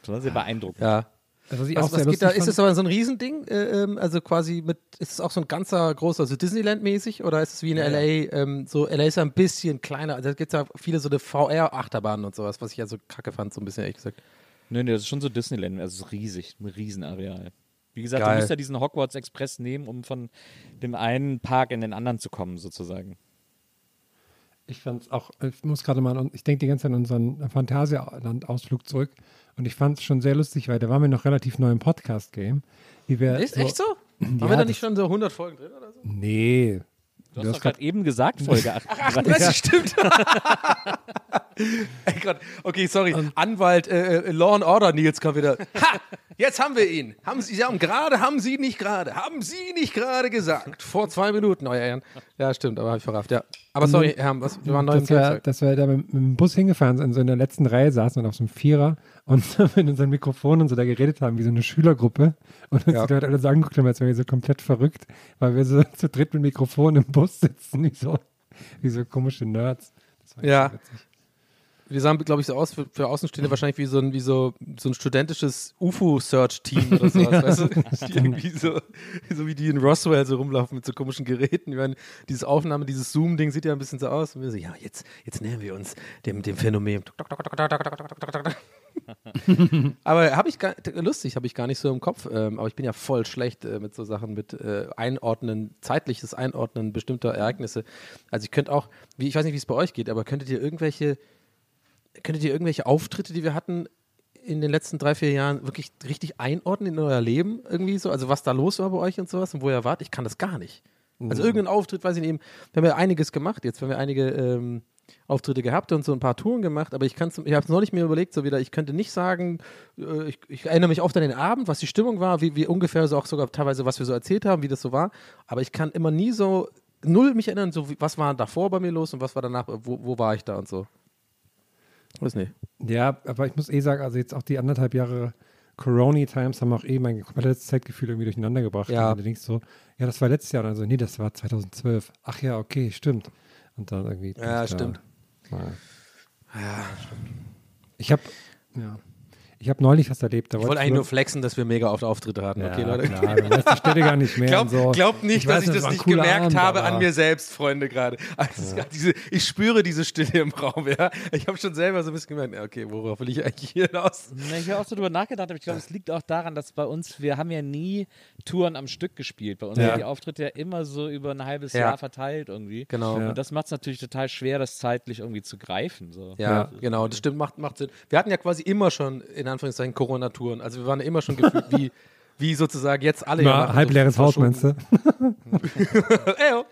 Das war sehr beeindruckend. Ja. Also, was ich Was, geht da? Ist es aber so ein Riesending? Äh, ähm, also quasi mit, ist es auch so ein ganzer großer, also Disneyland-mäßig oder ist es wie in LA? Ähm, so, LA ist ja ein bisschen kleiner. Also da gibt es ja viele so eine VR-Achterbahnen und sowas, was ich ja so kacke fand, so ein bisschen ehrlich gesagt. Nee, nee, das ist schon so Disneyland, also riesig, ein Riesenareal. Wie gesagt, Geil. du musst ja diesen Hogwarts Express nehmen, um von dem einen Park in den anderen zu kommen, sozusagen. Ich fand es auch, ich muss gerade mal, an- ich denke die ganze Zeit an unseren Phantasialand-Ausflug zurück und ich fand es schon sehr lustig, weil da waren wir noch relativ neu im Podcast-Game. Ist echt so? Haben Ja, wir da nicht schon so 100 Folgen drin oder so? Nee. Du hast doch gerade eben gesagt, Folge 38. 38 stimmt. Ey Gott, okay, sorry. Anwalt äh, äh, Law and Order Nils kommt wieder. Ha! Jetzt haben wir ihn. Haben Sie, Sie haben gerade, haben Sie nicht gerade, haben Sie nicht gerade gesagt. Vor zwei Minuten, euer Ehren. Ja, stimmt, aber habe ich verrafft, ja. Aber sorry, Herr, was, wir waren neu im dass wir, dass wir da mit, mit dem Bus hingefahren sind, so in der letzten Reihe saßen und auf so einem Vierer und mit unseren Mikrofonen und so da geredet haben, wie so eine Schülergruppe. Und uns Ja. die Leute alle so angeguckt haben, als wären wir so komplett verrückt, weil wir so zu dritt mit Mikrofon im Bus sitzen, wie so, wie so komische Nerds. Das war Ja. so witzig. Wir sahen, glaube ich, so aus für, für Außenstehende wahrscheinlich wie so ein, wie so, so ein studentisches UFO-Search-Team oder sowas. weißt du? Die irgendwie so, so wie die in Roswell so rumlaufen mit so komischen Geräten. Ich meine, dieses Aufnahme, dieses Zoom-Ding sieht ja ein bisschen so aus. Und wir so, ja, jetzt, jetzt nähern wir uns dem, dem Phänomen. aber habe ich gar, lustig, habe ich gar nicht so im Kopf. Ähm, aber ich bin ja voll schlecht äh, mit so Sachen, mit äh, Einordnen, zeitliches Einordnen bestimmter Ereignisse. Also ich könnte auch, wie, ich weiß nicht, wie es bei euch geht, aber könntet ihr irgendwelche könntet ihr irgendwelche Auftritte, die wir hatten in den letzten drei, vier Jahren, wirklich richtig einordnen in euer Leben irgendwie so? Also was da los war bei euch und sowas und wo ihr wart? Ich kann das gar nicht. Also irgendein Auftritt, weiß ich nicht, eben, wir haben ja einiges gemacht jetzt, wir haben ja einige ähm, Auftritte gehabt und so ein paar Touren gemacht, aber ich kann ich habe es neulich mir überlegt, so wieder, ich könnte nicht sagen, äh, ich, ich erinnere mich oft an den Abend, was die Stimmung war, wie, wie ungefähr so auch sogar teilweise, was wir so erzählt haben, wie das so war, aber ich kann immer nie so null mich erinnern, so wie, was war davor bei mir los und was war danach, wo, wo war ich da und so. Weiß nicht. Ja, aber ich muss eh sagen, also jetzt auch die anderthalb Jahre Corona Times haben auch eh mein komplettes Zeitgefühl irgendwie durcheinander gebracht. Ja. Und du denkst so, ja, das war letztes Jahr. Und dann so, nee, das war 2012. Ach ja, okay, stimmt. Und dann irgendwie. Ja, da- stimmt. Ja. Ich habe, ja. Ich habe neulich was erlebt. Da Ich wollte eigentlich nur flexen, dass wir mega oft Auftritte hatten. okay, Leute? Klar, du weißt die Städte gar nicht mehr. Glaub, und so. glaubt nicht, dass weiß, ich das ein nicht gemerkt Abend, habe an mir selbst, Freunde, gerade. Also diese, ich spüre diese Stille im Raum, ja. Ich habe schon selber so ein bisschen gemerkt, ja, okay, worauf will ich eigentlich hier hinaus? Na, Ich habe auch so drüber nachgedacht, aber ich glaube, es liegt auch daran, dass bei uns, wir haben ja nie Touren am Stück gespielt. Bei uns Ja. sind die Auftritte ja immer so über ein halbes Ja. Jahr verteilt irgendwie. Genau. Und das macht es natürlich total schwer, das zeitlich irgendwie zu greifen. So. Ja, Ja. genau, das stimmt, macht, macht Sinn. Wir hatten ja quasi immer schon, in Anführungszeichen, Corona-Touren. Also wir waren immer schon gefühlt wie, wie sozusagen jetzt alle. ja Na, machen, halbleeres Haus, meinst du? Eyo.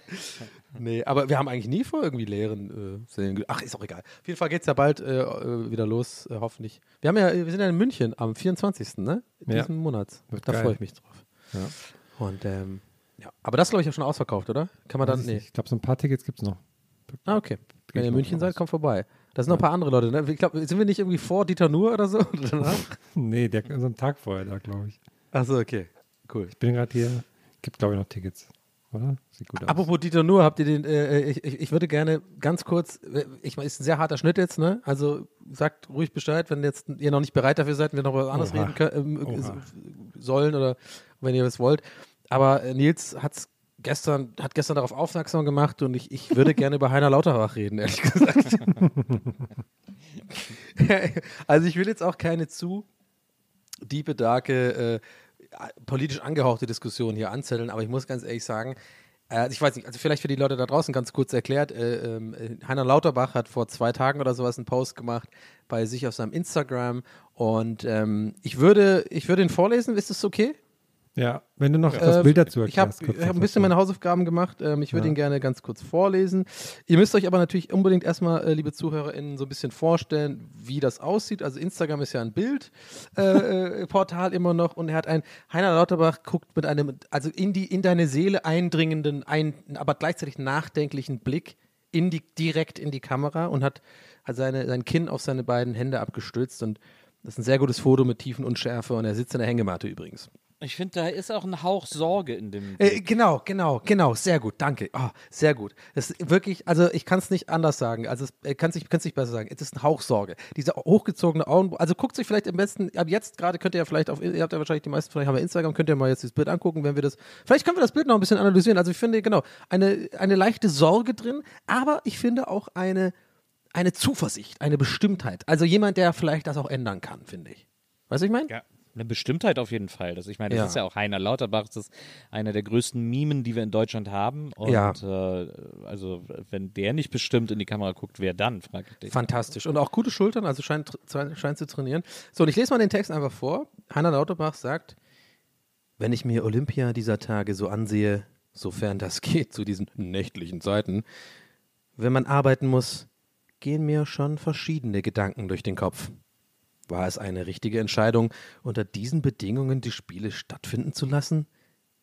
Nee, aber wir haben eigentlich nie vor irgendwie leeren äh, ge- Ach, ist auch egal. Auf jeden Fall geht es ja bald äh, äh, wieder los, äh, hoffentlich. Wir haben ja, wir sind ja in München am 24. Ne? Ja. Diesen Monat. Wird Da freue ich mich drauf. Ja. Und ähm, ja, aber das glaube ich ja schon ausverkauft, oder? Kann man dann. Nee. nicht. Ich glaube, so ein paar Tickets gibt es noch. Ah, okay. Wenn ihr in München seid, kommt vorbei. Da sind noch ein paar andere Leute. Ne? Ich glaube, sind wir nicht irgendwie vor Dieter Nuhr oder so? Oder? Nee, der so einen Tag vorher da, glaube ich. Achso, okay. Cool. Ich bin gerade hier. Gibt, glaube ich, noch Tickets. Oder? Sieht gut aus. Apropos Dieter Nuhr, habt ihr den, äh, ich, ich, ich würde gerne ganz kurz, äh, ich meine, ist ein sehr harter Schnitt jetzt, ne? Also sagt ruhig Bescheid, wenn jetzt ihr noch nicht bereit dafür seid, wir noch was anderes Oha. reden können, Oha. sollen oder wenn ihr es wollt. Aber äh, Nils hat's gestern, hat gestern darauf aufmerksam gemacht und ich, ich würde gerne über Heiner Lauterbach reden, ehrlich gesagt. also ich will jetzt auch keine zu diepe, darke, äh, politisch angehauchte Diskussion hier anzetteln, aber ich muss ganz ehrlich sagen, äh, ich weiß nicht, also vielleicht für die Leute da draußen ganz kurz erklärt, äh, ähm, äh, Heiner Lauterbach hat vor zwei Tagen oder sowas einen Post gemacht bei sich auf seinem Instagram und ähm, ich würde, ich würde ihn vorlesen, ist das okay? Ja, wenn du noch das Äh, Bild dazu Ich habe erklärst. hab ein bisschen meine Hausaufgaben gemacht. Ähm, ich würde Ja. ihn gerne ganz kurz vorlesen. Ihr müsst euch aber natürlich unbedingt erstmal, äh, liebe ZuhörerInnen, so ein bisschen vorstellen, wie das aussieht. Also Instagram ist ja ein Bildportal äh, Portal immer noch und er hat ein, Heiner Lauterbach guckt mit einem, also in die, in deine Seele eindringenden, ein, aber gleichzeitig nachdenklichen Blick in die, direkt in die Kamera und hat, hat seine, sein Kinn auf seine beiden Hände abgestützt und das ist ein sehr gutes Foto mit tiefen Unschärfe und er sitzt in der Hängematte übrigens. Ich finde, da ist auch ein Hauch Sorge in dem. Äh, genau, genau, genau, sehr gut, danke. Oh, sehr gut. Das ist wirklich, also ich kann es nicht anders sagen. Also es äh, kann es nicht, kann's nicht besser sagen. Es ist ein Hauchsorge. Diese hochgezogene Augen, also guckt sich vielleicht am besten, ab jetzt gerade könnt ihr ja vielleicht auf, ihr habt ja wahrscheinlich die meisten von euch haben ja Instagram, könnt ihr mal jetzt das Bild angucken, wenn wir das, vielleicht können wir das Bild noch ein bisschen analysieren. Also ich finde, genau, eine, eine leichte Sorge drin, aber ich finde auch eine, eine Zuversicht, eine Bestimmtheit. Also jemand, der vielleicht das auch ändern kann, finde ich. Weißt du, was ich meine? Ja, eine Bestimmtheit auf jeden Fall. Das, ich meine, das Ja. ist ja auch Heiner Lauterbach, das ist einer der größten Mimen, die wir in Deutschland haben. Und Ja. äh, also, wenn der nicht bestimmt in die Kamera guckt, wer dann, frage ich dich. Fantastisch. Und auch gute Schultern, also scheint, scheint zu trainieren. So, und ich lese mal den Text einfach vor. Heiner Lauterbach sagt, wenn ich mir Olympia dieser Tage so ansehe, sofern das geht zu diesen nächtlichen Zeiten, wenn man arbeiten muss, gehen mir schon verschiedene Gedanken durch den Kopf. War es eine richtige Entscheidung, unter diesen Bedingungen die Spiele stattfinden zu lassen?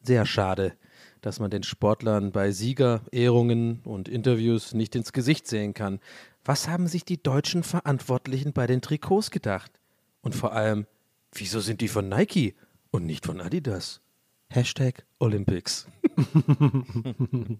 Sehr schade, dass man den Sportlern bei Siegerehrungen und Interviews nicht ins Gesicht sehen kann. Was haben sich die deutschen Verantwortlichen bei den Trikots gedacht? Und vor allem, wieso sind die von Nike und nicht von Adidas? Hashtag Olympics.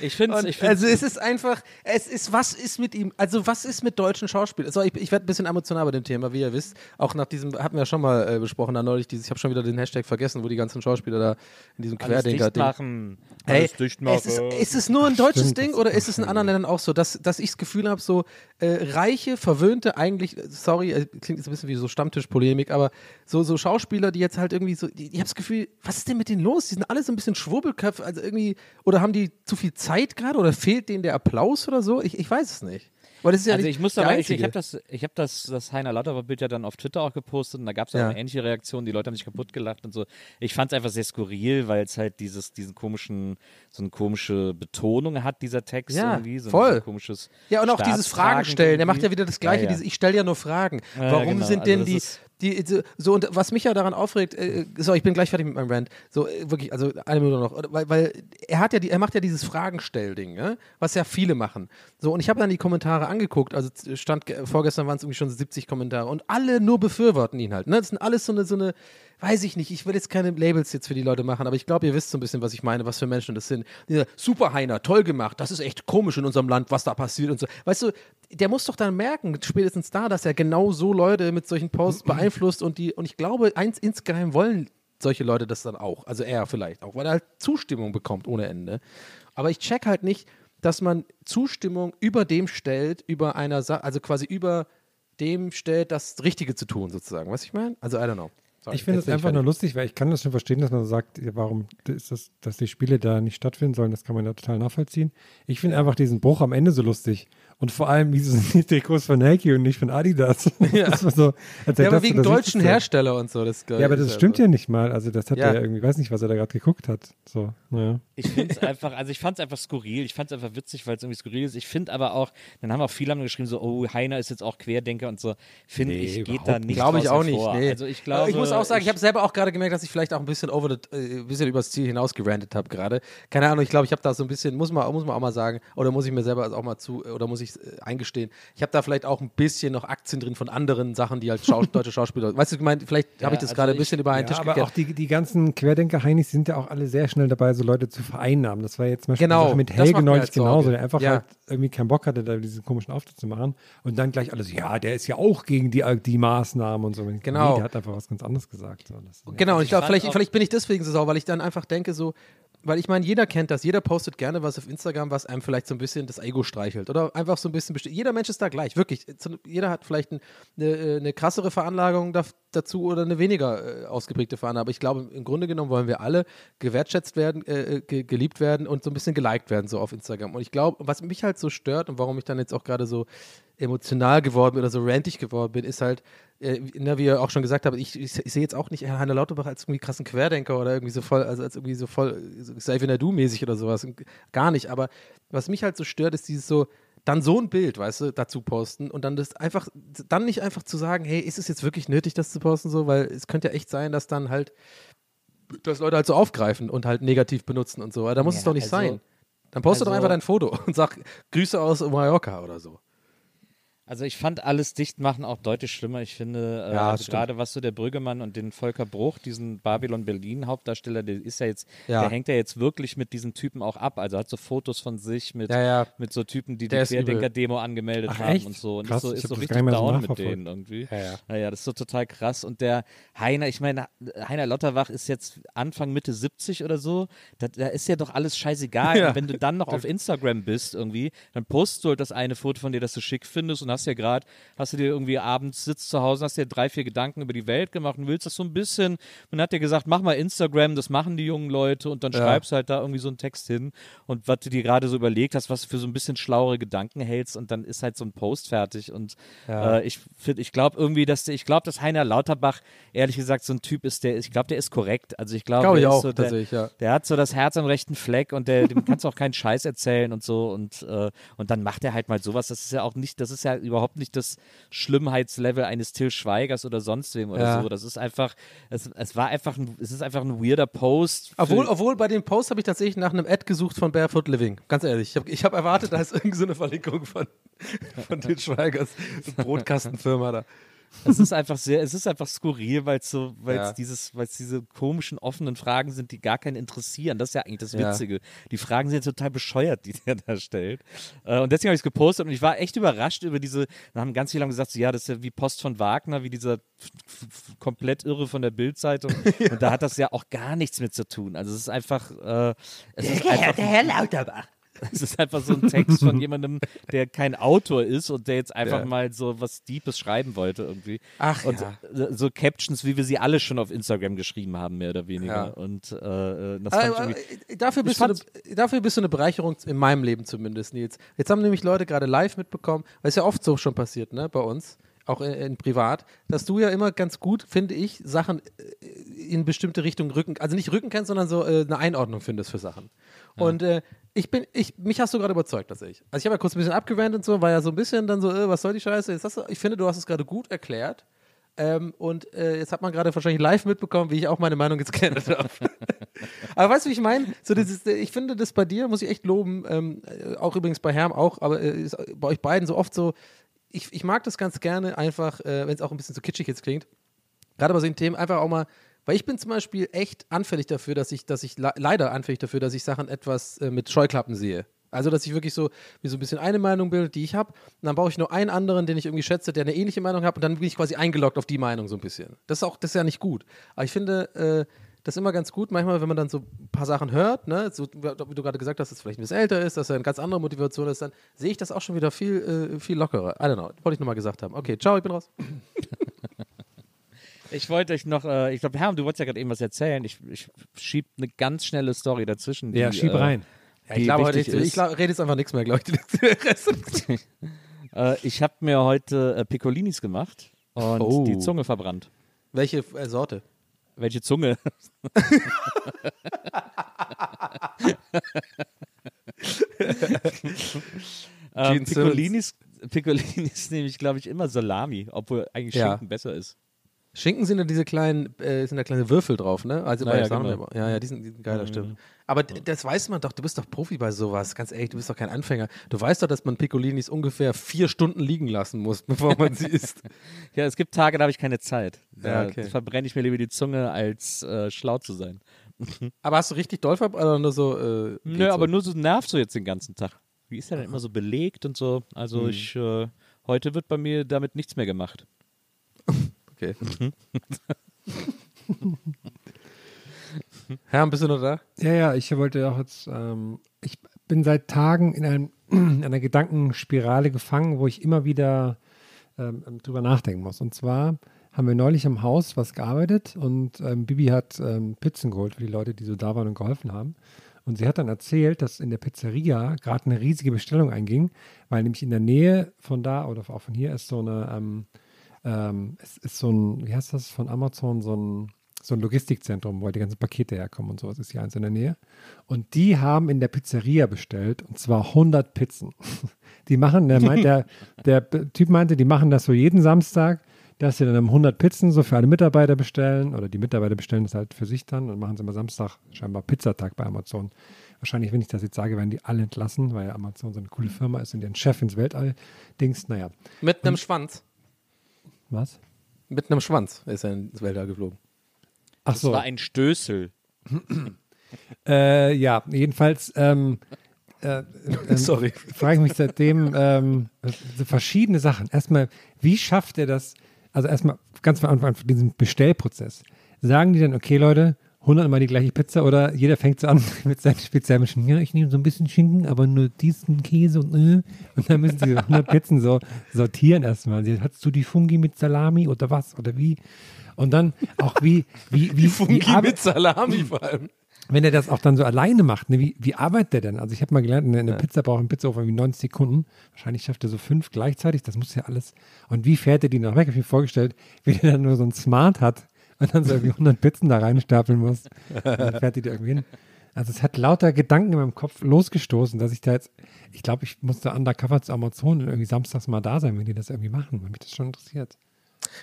Ich finde find's, also es ist einfach, es ist, was ist mit ihm, also was ist mit deutschen Schauspielern? So, ich, ich werde ein bisschen emotional bei dem Thema, wie ihr wisst. Auch nach diesem, hatten wir ja schon mal äh, besprochen, da neulich, dieses, ich habe schon wieder den Hashtag vergessen, wo die ganzen Schauspieler da in diesem Querdenker-Ding. machen. Hey, es ist, ist es nur ein deutsches Stimmt, Ding oder ist es in anderen Ländern auch so, dass, dass ich das Gefühl habe, so äh, reiche, verwöhnte, eigentlich, sorry, äh, klingt jetzt ein bisschen wie so Stammtischpolemik, aber so, so Schauspieler, die jetzt halt irgendwie so, die, ich habe das Gefühl, was ist denn mit denen los? Die sind alle so ein bisschen Schwurbelköpfe, also irgendwie, oder haben die zu viel Zeit gerade oder fehlt denen der Applaus oder so? Ich, ich weiß es nicht. Aber das ist ja also ich muss aber, ich, ich habe das, ich habe das, das Heiner Lauterbach-Bild ja dann auf Twitter auch gepostet und da gab es auch Ja. eine ähnliche Reaktion, die Leute haben sich kaputt gelacht und so. Ich fand es einfach sehr skurril, weil es halt dieses, diesen komischen, so eine komische Betonung hat, dieser Text Ja, irgendwie. So voll. Ein, komisches Ja, und auch dieses Fragen stellen. Der macht ja wieder das Gleiche. Ja, ja. Diese, ich stelle ja nur Fragen. Warum genau. sind Also denn das die, die, so- und was mich ja daran aufregt, äh, so, ich bin gleich fertig mit meinem Rant. So, äh, wirklich, also eine Minute noch. Weil, weil er hat ja, die, er macht ja dieses Fragenstellding, ne? was ja viele machen. So, und ich habe dann die Kommentare angeguckt. Also stand, ge- vorgestern waren es irgendwie schon 70 Kommentare und alle nur befürworten ihn halt. Ne? Das sind alles so eine, so eine, weiß ich nicht, ich will jetzt keine Labels jetzt für die Leute machen, aber ich glaube, ihr wisst so ein bisschen, was ich meine, was für Menschen das sind. Dieser Super Heiner, toll gemacht, das ist echt komisch in unserem Land, was da passiert und so. Weißt du, der muss doch dann merken, spätestens da, dass er genau so Leute mit solchen Posts beeinflusst beeinflusst und die, und ich glaube, eins insgeheim wollen solche Leute das dann auch. Also er vielleicht auch, weil er halt Zustimmung bekommt ohne Ende. Aber ich check halt nicht, dass man Zustimmung über dem stellt, über einer Sache, also quasi über dem stellt, das Richtige zu tun, sozusagen. Was ich meine? Also, I don't know. Sorry, Ich finde es einfach nur fertig. lustig, weil ich kann das schon verstehen, dass man sagt, warum ist das, dass die Spiele da nicht stattfinden sollen, das kann man ja total nachvollziehen. Ich finde einfach diesen Bruch am Ende so lustig. Und vor allem, wieso sind die Trikots von Nike und nicht von Adidas? Ja. Das war so, Ja, aber wegen das deutschen. Hersteller und so. Das Ja, aber das stimmt ja nicht mal. Also das hat Ja. er irgendwie, weiß nicht, was er da gerade geguckt hat. So, naja. Ich finde es einfach, also ich fand es einfach skurril. Ich fand es einfach witzig, weil es irgendwie skurril ist. Ich finde aber auch, dann haben auch viele haben geschrieben, so, oh, Heiner ist jetzt auch Querdenker und so. Finde Nee, ich, geht da nicht. Glaube ich auch nicht. Nee. Also ich Aber glaube. ich muss auch sagen, ich habe selber auch gerade gemerkt, dass ich vielleicht auch ein bisschen over the, äh, ein bisschen übers Ziel hinaus gerantet habe gerade. Keine Ahnung, ich glaube, ich habe da so ein bisschen, muss man, muss man auch mal sagen, oder muss ich mir selber auch mal zu, oder muss ich äh, eingestehen, ich habe da vielleicht auch ein bisschen noch Aktien drin von anderen Sachen, die als Schaus deutsche Schauspieler, weißt du, ich meine, vielleicht habe ich das also gerade ein bisschen über einen Ja, Tisch aber gekehrt. auch die, die ganzen Querdenker-Heinis sind ja auch alle sehr schnell dabei, so Leute zu vereinnahmen. Das war jetzt zum Beispiel Genau, mit Helge neulich halt genauso, der einfach Ja. halt irgendwie keinen Bock hatte, da diesen komischen Auftritt zu machen. Und dann gleich alles, ja, der ist ja auch gegen die, die Maßnahmen und so. Genau. Nee, der hat einfach was ganz anderes gesagt. So, das, Genau, und ich glaube, vielleicht, vielleicht bin ich deswegen so sauer, weil ich dann einfach denke, so, weil ich meine, jeder kennt das, jeder postet gerne was auf Instagram, was einem vielleicht so ein bisschen das Ego streichelt oder einfach so ein bisschen, besti- jeder Mensch ist da gleich, wirklich. So- Jeder hat vielleicht ein, eine, äh, eine krassere Veranlagung dazu oder eine weniger äh, ausgeprägte Veranlagung, aber ich glaube, im Grunde genommen wollen wir alle gewertschätzt werden, äh, äh, ge geliebt werden und so ein bisschen geliked werden, so auf Instagram. Und ich glaube, was mich halt so stört und warum ich dann jetzt auch gerade so emotional geworden bin oder so rantig geworden bin, ist halt, äh, na, wie ihr auch schon gesagt habt, ich, ich, ich sehe jetzt auch nicht Heiner Lauterbach als irgendwie krassen Querdenker oder irgendwie so voll, also als irgendwie so voll so Xavier Nadu-mäßig oder sowas. Gar nicht. Aber was mich halt so stört, ist dieses so, dann so ein Bild, weißt du, dazu posten und dann das einfach, dann nicht einfach zu sagen, hey, ist es jetzt wirklich nötig, das zu posten, so, weil es könnte ja echt sein, dass dann halt, dass Leute halt so aufgreifen und halt negativ benutzen und so. Aber da muss es Ja, doch nicht also- sein. Dann poste doch also- einfach dein Foto und sag Grüße aus Mallorca oder so. Also ich fand alles Dichtmachen auch deutlich schlimmer. Ich finde, äh, Ja, also gerade was so der Brüggemann und den Volker Bruch, diesen Babylon-Berlin-Hauptdarsteller, der ist ja jetzt, Ja. der hängt ja jetzt wirklich mit diesen Typen auch ab. Also hat so Fotos von sich mit, Ja, mit so Typen, die Der die. Querdenker-Demo angemeldet Ach, haben echt? und so. Und Krass, ist so, ist so richtig mehr so down mit denen irgendwie. Ja, ja. Naja, das ist so total krass. Und der Heiner, ich meine, Heiner Lotterwach ist jetzt Anfang, Mitte 70 oder so. Da, da ist ja doch alles scheißegal. Und wenn du dann noch auf Instagram bist irgendwie, dann postest du halt das eine Foto von dir, das du schick findest und hast ja gerade, hast du dir irgendwie abends sitzt zu Hause, hast dir drei, vier Gedanken über die Welt gemacht und willst das so ein bisschen, man hat dir gesagt, mach mal Instagram, das machen die jungen Leute und dann Ja. schreibst halt da irgendwie so einen Text hin und was du dir gerade so überlegt hast, was du für so ein bisschen schlauere Gedanken hältst und dann ist halt so ein Post fertig und Ja. äh, ich finde, ich glaube irgendwie, dass der, ich glaube, dass Heiner Lauterbach ehrlich gesagt so ein Typ ist, der, ich glaube, der ist korrekt. Also ich glaube, ich der auch, so der, ja. der hat so das Herz am rechten Fleck und der, dem kannst du auch keinen Scheiß erzählen und so und, äh, und dann macht er halt mal sowas. Das ist ja auch nicht, das ist ja überhaupt nicht das Schlimmheitslevel eines Till Schweigers oder sonst wem oder Ja. so. Das ist einfach, es, es war einfach ein, es ist einfach ein weirder Post. Obwohl, obwohl bei dem Post habe ich tatsächlich nach einem Ad gesucht von Barefoot Living. Ganz ehrlich. Ich habe ich hab erwartet, da ist irgendeine so eine Verlinkung von, von den Schweigers Brotkastenfirma da. Es ist einfach sehr, es ist einfach skurril, weil es so, weil es Ja. dieses, weil es diese komischen offenen Fragen sind, die gar keinen interessieren. Das ist ja eigentlich das Ja. Witzige. Die Fragen sind total bescheuert, die der da stellt. Äh, und deswegen habe ich es gepostet und ich war echt überrascht über diese. Da haben ganz viele haben gesagt, so, ja, das ist ja wie Post von Wagner, wie dieser komplett irre von der Bildzeitung. Und da hat das ja auch gar nichts mit zu tun. Also es ist einfach, äh, es ist einfach Der Herr Lauterbach. Es ist einfach so ein Text von jemandem, der kein Autor ist und der jetzt einfach Ja. mal so was Deepes schreiben wollte irgendwie. Ach und ja. so, so Captions, wie wir sie alle schon auf Instagram geschrieben haben, mehr oder weniger. Ja. Und äh, äh, das ich Aber, irgendwie. äh, dafür, bist eine, dafür bist du eine Bereicherung in meinem Leben zumindest, Nils. Jetzt haben nämlich Leute gerade live mitbekommen, weil es ja oft so schon passiert, ne, bei uns, auch in, in privat, dass du ja immer ganz gut, finde ich, Sachen äh, in bestimmte Richtungen rücken, also nicht rücken kennst, sondern so äh, eine Einordnung findest für Sachen. Und äh, ich bin, ich, mich hast du gerade überzeugt, tatsächlich. Also ich habe ja kurz ein bisschen abgewandt und so, war ja so ein bisschen dann so, äh, was soll die Scheiße? Jetzt hast du, ich finde, du hast es gerade gut erklärt. Ähm, und äh, jetzt hat man gerade wahrscheinlich live mitbekommen, wie ich auch meine Meinung jetzt geändert habe. aber weißt du, wie ich meine? So dieses, ich finde das bei dir, muss ich echt loben, ähm, äh, auch übrigens bei Herm auch, aber äh, bei euch beiden so oft so, ich, ich mag das ganz gerne einfach, äh, wenn es auch ein bisschen so kitschig jetzt klingt, gerade bei solchen Themen einfach auch mal, weil ich bin zum Beispiel echt anfällig dafür, dass ich, dass ich le leider anfällig dafür, dass ich Sachen etwas äh, mit Scheuklappen sehe. Also, dass ich wirklich so, mir so ein bisschen eine Meinung bilde, die ich habe, und dann brauche ich nur einen anderen, den ich irgendwie schätze, der eine ähnliche Meinung hat, und dann bin ich quasi eingeloggt auf die Meinung so ein bisschen. Das ist auch, das ist ja nicht gut. Aber ich finde, äh, das ist immer ganz gut, manchmal, wenn man dann so ein paar Sachen hört, ne, so, wie du gerade gesagt hast, dass es vielleicht ein bisschen älter ist, dass er eine ganz andere Motivation ist, dann sehe ich das auch schon wieder viel, äh, viel lockerer. I don't know, wollte ich nochmal gesagt haben. Okay, ciao, ich bin raus. Ich wollte euch noch, äh, ich glaube, Herr, du wolltest ja gerade eben was erzählen. Ich, ich schieb eine ganz schnelle Story dazwischen. Die, Ja, schieb äh, rein. Die ich glaube heute, ich, ich glaub, rede jetzt einfach nichts mehr, glaube ich. Äh, ich habe mir heute äh, Piccolinis gemacht und Oh. die Zunge verbrannt. Welche äh, Sorte? Welche Zunge? äh, Simmons. Piccolinis, Piccolinis nehme ich, glaube ich, immer Salami, obwohl eigentlich Ja. Schinken besser ist. Schinken sind da diese kleinen, äh, sind da kleine Würfel drauf, ne? Also Ja, bei ja, genau. ja, ja, die sind, die sind geil, das stimmt. Aber d- das weiß man doch, du bist doch Profi bei sowas, ganz ehrlich, du bist doch kein Anfänger. Du weißt doch, dass man Piccolinis ungefähr vier Stunden liegen lassen muss, bevor man sie isst. Ja, es gibt Tage, da habe ich keine Zeit. Ja, Da okay. verbrenne ich mir lieber die Zunge, als äh, schlau zu sein. Aber hast du richtig doll verbrannt oder nur so? Äh, Nö, geht so? aber nur so nervt so jetzt den ganzen Tag. Wie ist der denn immer so belegt und so? Also ich, äh, heute wird bei mir damit nichts mehr gemacht. Okay. Herr, bist du noch da? Ja, ja, ich wollte auch jetzt, ähm, ich bin seit Tagen in, einem, in einer Gedankenspirale gefangen, wo ich immer wieder ähm, drüber nachdenken muss. Und zwar haben wir neulich im Haus was gearbeitet und ähm, Bibi hat ähm, Pizzen geholt für die Leute, die so da waren und geholfen haben. Und sie hat dann erzählt, dass in der Pizzeria gerade eine riesige Bestellung einging, weil nämlich in der Nähe von da oder auch von hier ist so eine, ähm, es ist so ein, wie heißt das, von Amazon, so ein, so ein Logistikzentrum, wo halt die ganzen Pakete herkommen und sowas ist hier eins in der Nähe. Und die haben in der Pizzeria bestellt und zwar 100 Pizzen. Die machen, der, meint, der, der Typ meinte, die machen das so jeden Samstag, dass sie dann um 100 Pizzen so für alle Mitarbeiter bestellen oder die Mitarbeiter bestellen das halt für sich dann und machen sie immer Samstag scheinbar Pizzatag bei Amazon. Wahrscheinlich, wenn ich das jetzt sage, werden die alle entlassen, weil Amazon so eine coole Firma ist und deren Chef ins Weltall dings. Naja, Mit einem Schwanz. Was? Mit einem Schwanz ist er ins Weltall geflogen. Ach Das so. war ein Stößel. Äh, ja, jedenfalls ähm, äh, ähm, Sorry. frage ich mich seitdem ähm, so verschiedene Sachen. Erstmal, wie schafft er das? Also erstmal ganz von Anfang an von diesem Bestellprozess. Sagen die dann, okay Leute, 100 mal die gleiche Pizza oder jeder fängt so an mit seinem speziellen Schinken. Ja, ich nehme so ein bisschen Schinken, aber nur diesen Käse und äh. Und dann müssen sie 100 Pizzen so sortieren erstmal. Hast du die Fungi mit Salami oder was oder wie? Und dann auch wie, wie, wie, Fungi wie, mit Salami vor allem. wenn er das auch dann so alleine macht, ne, wie, wie arbeitet der denn? Also ich habe mal gelernt, eine, eine Pizza braucht ein Pizzaofen wie 90 Sekunden. Wahrscheinlich schafft er so fünf gleichzeitig. Das muss ja alles. Und wie fährt er die noch weg? Hab ich mir vorgestellt, wie der dann nur so ein Smart hat und dann so irgendwie 100 Pizzen da reinstapeln muss. Und dann fährt die da irgendwie hin. Also es hat lauter Gedanken in meinem Kopf losgestoßen, dass ich da jetzt, ich glaube, ich musste undercover zu Amazon und irgendwie samstags mal da sein, wenn die das irgendwie machen, weil mich das schon interessiert.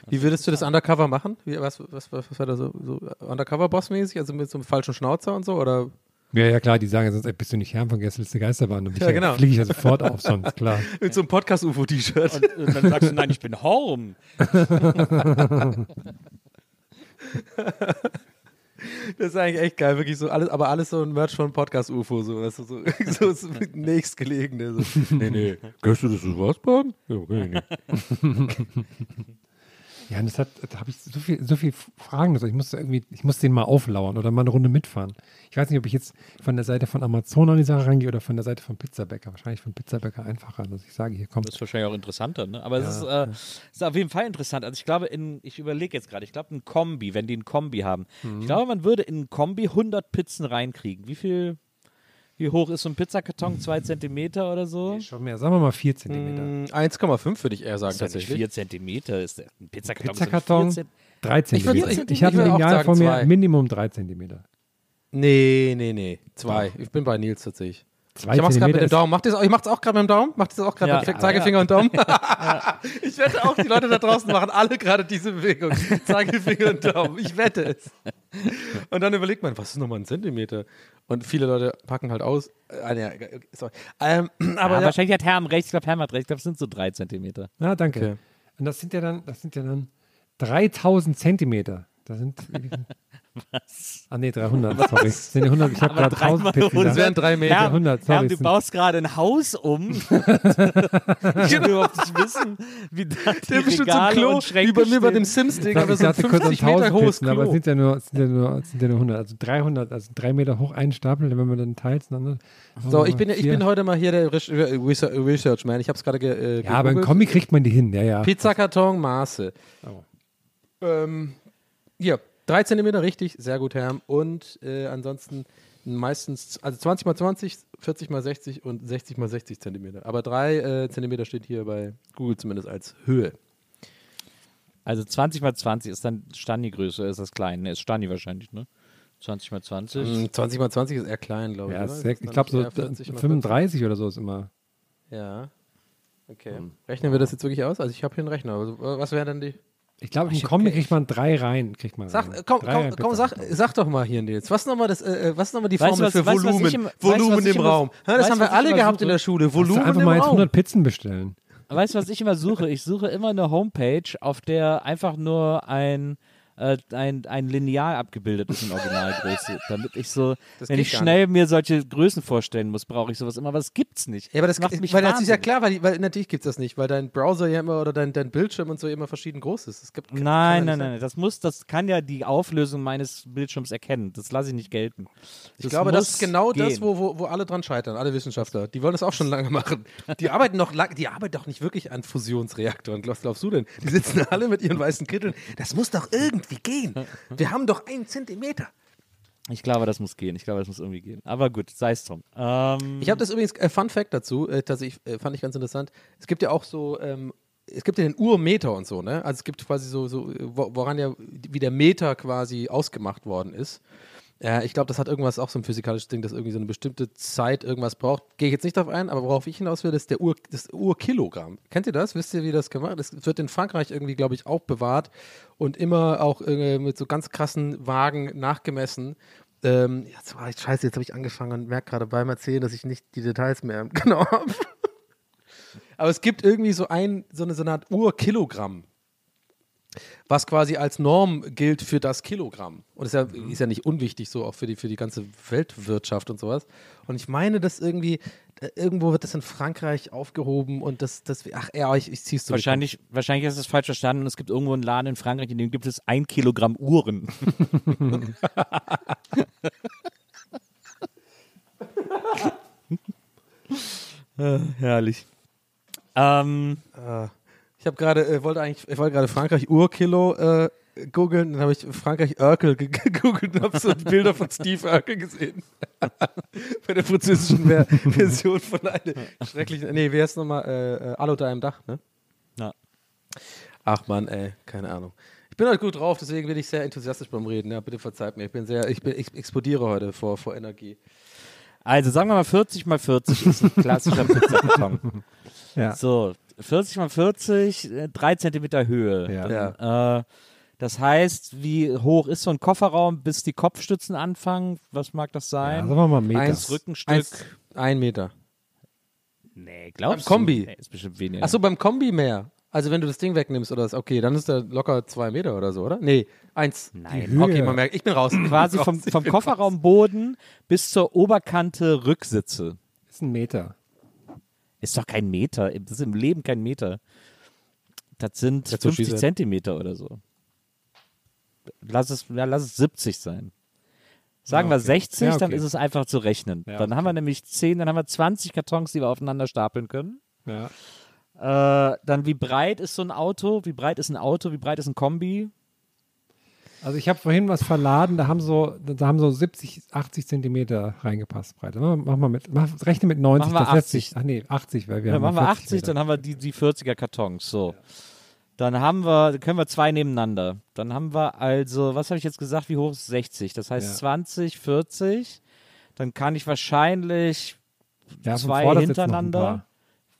Wie würdest du das undercover machen? Wie, was, was, was, was war da so, so undercover-Boss-mäßig? Also mit so einem falschen Schnauzer und so? Oder? Ja, ja, klar, die sagen ja sonst, ey, bist du nicht Herr von Gästeliste Geisterbahn? Und ich, Ja, genau. fliege ich ja sofort auf, sonst, klar. Mit so einem Podcast-UFO-T-Shirt. Und, und dann sagst du, nein, ich bin Horn. Das ist eigentlich echt geil, wirklich so alles, aber alles so ein Merch von Podcast UFO, so, das ist so, so, so nächstgelegene. So. Nee, nee. Kannst du das so was bauen? Ja, okay, nee. Ja, das hat, da habe ich so viel, so viel Fragen. Also ich musste irgendwie, ich muss den mal auflauern oder mal eine Runde mitfahren. Ich weiß nicht, ob ich jetzt von der Seite von Amazon an die Sache rangehe oder von der Seite von Pizzabäcker. Wahrscheinlich von Pizzabäcker einfacher, dass ich sage, hier kommt. Das ist wahrscheinlich auch interessanter, ne? Aber es ist, äh, ist auf jeden Fall interessant. Also ich glaube, in, ich überlege jetzt gerade, ich glaube, ein Kombi, wenn die ein Kombi haben. Ich glaube, man würde in ein Kombi 100 Pizzen reinkriegen. Wie viel, wie hoch ist so ein Pizzakarton? Zwei Zentimeter oder so? Schon mehr, sagen wir mal vier Zentimeter. Mm, 1,5 würde ich eher sagen, tatsächlich. vier Zentimeter. Ist der, ein Pizzakarton, Pizzakarton, Zent- drei Zentimeter. ich- Ich, ich habe ein Lineal vor mir, zwei. Minimum drei Zentimeter. Nee, nee, nee. Zwei. Ich bin bei Nils tatsächlich. Zwei ich mach's gerade mit dem Daumen. Macht das, ich mach's auch gerade mit dem Daumen. Macht das auch gerade Ja. mit dem Zeigefinger und Daumen. ich wette auch, die Leute da draußen machen alle gerade diese Bewegung. Zeigefinger und Daumen. Ich wette es. Und dann überlegt man, was ist nochmal ein Zentimeter? Und viele Leute packen halt aus. Äh, ja, okay, sorry. Ähm, aber ja, ja, Wahrscheinlich hat Herm recht. Ich glaube, Herm hat recht. Ich glaube, es sind so drei Zentimeter. Ja, danke. Okay. Und das sind ja dann, das sind ja dann 3000 Zentimeter. Da sind. Was? Ah, nee, 300, sorry. Das sind 100, ich habe gerade 1000 dreimal Pizzen. Das wären drei Meter. Herr, 100, sorry, Herr, du baust gerade ein Haus um. ich will überhaupt nicht wissen, wie da die Der bestimmt so ein Regale Klo, und Schränke wie bei mir bei dem Sims-Ding, Ich aber so ein dachte kurz an 50 Meter 1000 hohes Pizzen, aber es Klo. sind ja, nur, sind, ja nur, sind ja nur 100. Also 300, also drei Meter hoch einen Stapel, wenn man dann teilt. Dann, So, ich bin, ich bin heute mal hier der Resch- Research Research Man. Ich habe es gerade ge äh, Ja, aber im. Kombi kriegt man die hin, ja, ja. Pizzakarton, Maße. Oh. Ähm, hier, 3 cm richtig, sehr gut, Herr. Und äh, ansonsten meistens, also 20 mal 20, 40 mal 60 und 60 mal 60 Zentimeter. Aber 3 äh, Zentimeter steht hier bei Google zumindest als Höhe. Also 20 mal 20 ist dann Stani-Größe, ist das klein. Ne, ist Stani wahrscheinlich, ne? 20 mal 20. Mm, 20 mal 20 ist eher klein, glaube ich. Ja, oder? sehr, Ist ich glaube so nicht eher 40 mal 35 oder so ist immer. 40? Ja. Okay. Hm. Rechnen wir das jetzt wirklich aus? Also ich habe hier einen Rechner. Also, äh, was wären denn die? Ich glaube, im ge- kriegt man drei rein. Kriegt man Sag, rein. komm, Drei komm, rein komm sag, sag doch mal hier, Nils. Was ist nochmal das, äh, äh, was ist noch mal die Weißt du, Formel was- für weißt Volumen? weißt du, Volumen was ich im immer- Raum. Ja, das weißt haben wir alle gehabt in suche? der Schule. Volumen einfach im mal jetzt Raum. 100 Pizzen bestellen. Weißt du, was ich immer suche? Ich suche immer eine Homepage, auf der einfach nur ein, äh, ein, ein Lineal abgebildet ist in Originalgröße. damit ich so, Das wenn ich schnell mir solche Größen vorstellen muss, brauche ich sowas immer. Aber das gibt's nicht. Ja, aber das, macht mich weil das ist ja wahnsinnig. klar, weil, weil natürlich gibt es das nicht, weil dein Browser ja immer oder dein, dein Bildschirm und so immer verschieden groß ist. Es gibt, kann Nein, nein, nein. Das muss, das kann ja die Auflösung meines Bildschirms erkennen. Das lasse ich nicht gelten. Ich glaube, das ist genau das, gehen. wo, wo, wo alle dran scheitern, alle Wissenschaftler. Die wollen das auch schon lange machen. Die arbeiten noch lang, die arbeiten doch nicht wirklich an Fusionsreaktoren. Was glaubst du denn? Die sitzen alle mit ihren weißen Kitteln. Das muss doch irgendwie gehen. Wir haben doch einen Zentimeter. Ich glaube, das muss gehen. Ich glaube, das muss irgendwie gehen. Aber gut, sei es drum. Ähm, Ich habe das übrigens, äh, Fun Fact dazu, äh, tatsächlich äh, fand ich ganz interessant. Es gibt ja auch so, ähm, es gibt ja den Urmeter und so, ne? Also es gibt quasi so, so wo, woran ja, wie der Meter quasi ausgemacht worden ist. Ja, ich glaube, das hat irgendwas auch so ein physikalisches Ding, das irgendwie so eine bestimmte Zeit irgendwas braucht. Gehe ich jetzt nicht darauf ein, aber worauf ich hinaus will, ist der Ur, das Urkilogramm. Kennt ihr das? Wisst ihr, wie das gemacht ist? Das wird in Frankreich irgendwie, glaube ich, auch bewahrt und immer auch äh, mit so ganz krassen Wagen nachgemessen. Ähm, jetzt war ich scheiße, jetzt habe ich angefangen und merke gerade beim Erzählen, dass ich nicht die Details mehr genau habe. Aber es gibt irgendwie so ein, so eine, so eine Art Urkilogramm, was quasi als Norm gilt für das Kilogramm. Und ist ja, ist ja nicht unwichtig, so auch für die, für die ganze Weltwirtschaft und sowas. Und ich meine, dass irgendwie, irgendwo wird das in Frankreich aufgehoben und das, das ach ja, ich, ich zieh's zurück. Wahrscheinlich, wahrscheinlich hast du es falsch verstanden und es gibt irgendwo einen Laden in Frankreich, in dem gibt es ein Kilogramm Uhren. äh, herrlich. Ähm, Ich habe gerade, äh, wollte eigentlich, ich wollte gerade Frankreich Urkilo äh, googeln, dann habe ich Frankreich Urkel ge- gegoogelt und habe so Bilder von Steve Urkel gesehen. Bei der französischen Ver Version von einer schrecklichen, nee, wie heißt nochmal, äh, äh, Alle unter einem Dach, ne? Ja. Ach man, ey, keine Ahnung. Ich bin heute gut drauf, deswegen bin ich sehr enthusiastisch beim Reden. Ja, bitte verzeiht mir. Ich bin sehr, ich, bin, ich explodiere heute vor, vor Energie. also sagen wir mal 40 mal 40 ist ein klassischer Pizzakarton. Ja. So, 40 mal 40, äh, 3 Zentimeter Höhe. Ja. Ja. Äh, das heißt, wie hoch ist so ein Kofferraum, bis die Kopfstützen anfangen? Was mag das Ja, sein? sagen wir mal Meter. Eins, Rückenstück. Eins, ein Meter. nee, glaubst Beim Kombi. du? Nee, ist bestimmt weniger. Achso, beim Kombi mehr. Also wenn du das Ding wegnimmst oder was, okay, dann ist der locker zwei Meter oder so, oder? Nee, eins. Nein. Höhe. Okay, man merkt, ich bin raus. Quasi vom, vom Kofferraumboden bis zur Oberkante Rücksitze. ist ein Meter. Ist doch kein Meter. Das ist im Leben kein Meter. Das sind That's what she 50 said. Zentimeter oder so. Lass es, ja, lass es 70 sein. Sagen wir 60, Ja, dann okay. ist es einfach zu rechnen. Ja, dann haben wir nämlich 10, dann haben wir 20 Kartons, die wir aufeinander stapeln können. Ja. Äh, dann wie breit ist so ein Auto? Wie breit ist ein Auto? Wie breit ist ein Kombi? Also ich habe vorhin was verladen, da haben so, da haben so 70, 80 Zentimeter reingepasst, Breite. Mach, mal mit, mach, rechne mit 90, Machen wir das lässt 80. sich, ach nee, 80, weil wir Ja, haben machen wir 40 80, Meter. dann haben wir die, die 40er Kartons. So. Dann haben wir, können wir zwei nebeneinander. Dann haben wir also, was habe ich jetzt gesagt, wie hoch ist 60? Das heißt Ja. 20, 40. Dann kann ich wahrscheinlich ja, zwei hintereinander. paar.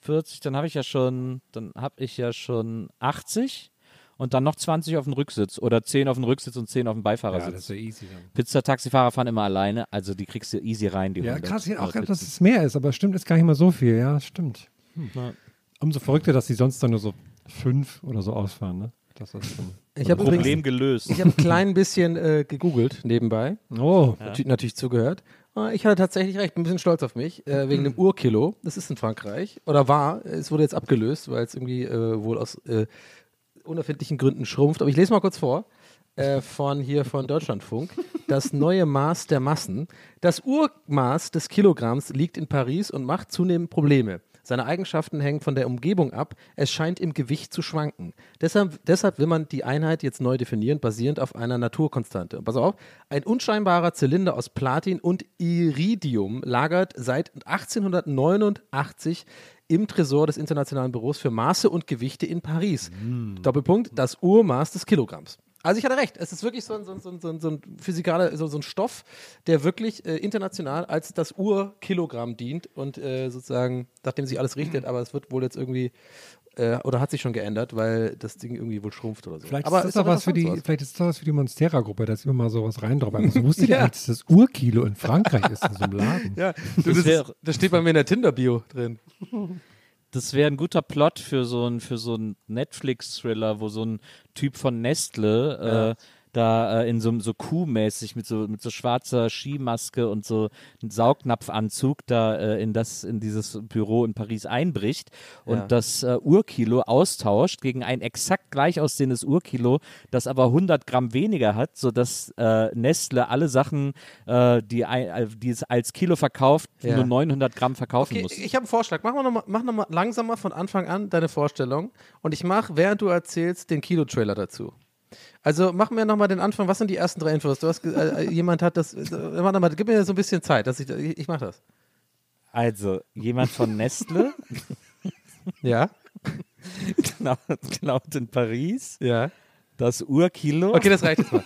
40, dann habe ich ja schon, dann habe ich ja schon 80 und dann noch 20 auf dem Rücksitz oder 10 auf dem Rücksitz und 10 auf dem Ja, das Beifahrersitz. ist ja easy dann. Pizza-Taxifahrer fahren immer alleine, also die kriegst du easy rein, die Ja, 100. krass, ich auch gedacht, dass es mehr ist, aber stimmt, ist gar nicht mal so viel, ja, stimmt. Ja. Umso verrückter, dass die sonst dann nur so fünf oder so ausfahren, ne? Das ist schon Ich habe übrigens Problem gelöst. ich hab ein klein bisschen äh, gegoogelt nebenbei. Oh, Natürlich, natürlich zugehört. Äh, Ich hatte tatsächlich recht, bin ein bisschen stolz auf mich, äh, wegen dem Urkilo. Das ist in Frankreich. Oder war. Es wurde jetzt abgelöst, weil es irgendwie äh, wohl aus äh, unerfindlichen Gründen schrumpft. Aber ich lese mal kurz vor. Äh, von hier von Deutschlandfunk. Das neue Maß der Massen. Das Urmaß des Kilogramms liegt in Paris und macht zunehmend Probleme. Seine Eigenschaften hängen von der Umgebung ab. Es scheint im Gewicht zu schwanken. Deshalb, deshalb will man die Einheit jetzt neu definieren, basierend auf einer Naturkonstante. Und pass auf, ein unscheinbarer Zylinder aus Platin und Iridium lagert seit 1889 im Tresor des Internationalen Büros für Maße und Gewichte in Paris. Doppelpunkt, das Urmaß des Kilogramms. Also ich hatte recht, es ist wirklich so ein, so ein, so ein, so ein, physikaler, so, so ein Stoff, der wirklich äh, international als das Urkilogramm dient und äh, sozusagen, nachdem sich alles richtet, aber es wird wohl jetzt irgendwie, äh, oder hat sich schon geändert, weil das Ding irgendwie wohl schrumpft oder so. vielleicht aber ist das doch was für die, interessant vielleicht ist das was für die Monstera-Gruppe, dass immer mal sowas reindroppen. Also, wusstet ihr eigentlich, dass das Urkilo in Frankreich ist, in so einem Laden? Ja, das, wär- ist, das steht bei mir in der Tinder-Bio drin. Das wäre ein guter Plot für so ein für so ein Netflix-Thriller, wo so ein Typ von Nestle äh, da äh, in so so Kuhmäßig mit so mit so schwarzer Skimaske und so einem Saugnapfanzug da äh, in das in dieses Büro in Paris einbricht und Ja. das äh, Urkilo austauscht gegen ein exakt gleich aussehendes Urkilo, das aber 100 Gramm weniger hat, sodass äh, Nestle alle Sachen, äh, die, äh, die es als Kilo verkauft, Ja. nur 900 Gramm verkaufen Okay, muss. ich habe einen Vorschlag. Mach, mal noch mal, mach noch mal langsamer von Anfang an deine Vorstellung und ich mache, während du erzählst, den Kilo-Trailer dazu. Also mach mir nochmal den Anfang. Was sind die ersten drei Infos? Du hast, äh, äh, jemand hat das. Äh, warte mal, gib mir so ein bisschen Zeit. Dass ich, ich, ich mache das. Also, jemand von Nestle Ja? klaut, klaut in Paris Ja. das Urkilo. Okay, das reicht jetzt mal.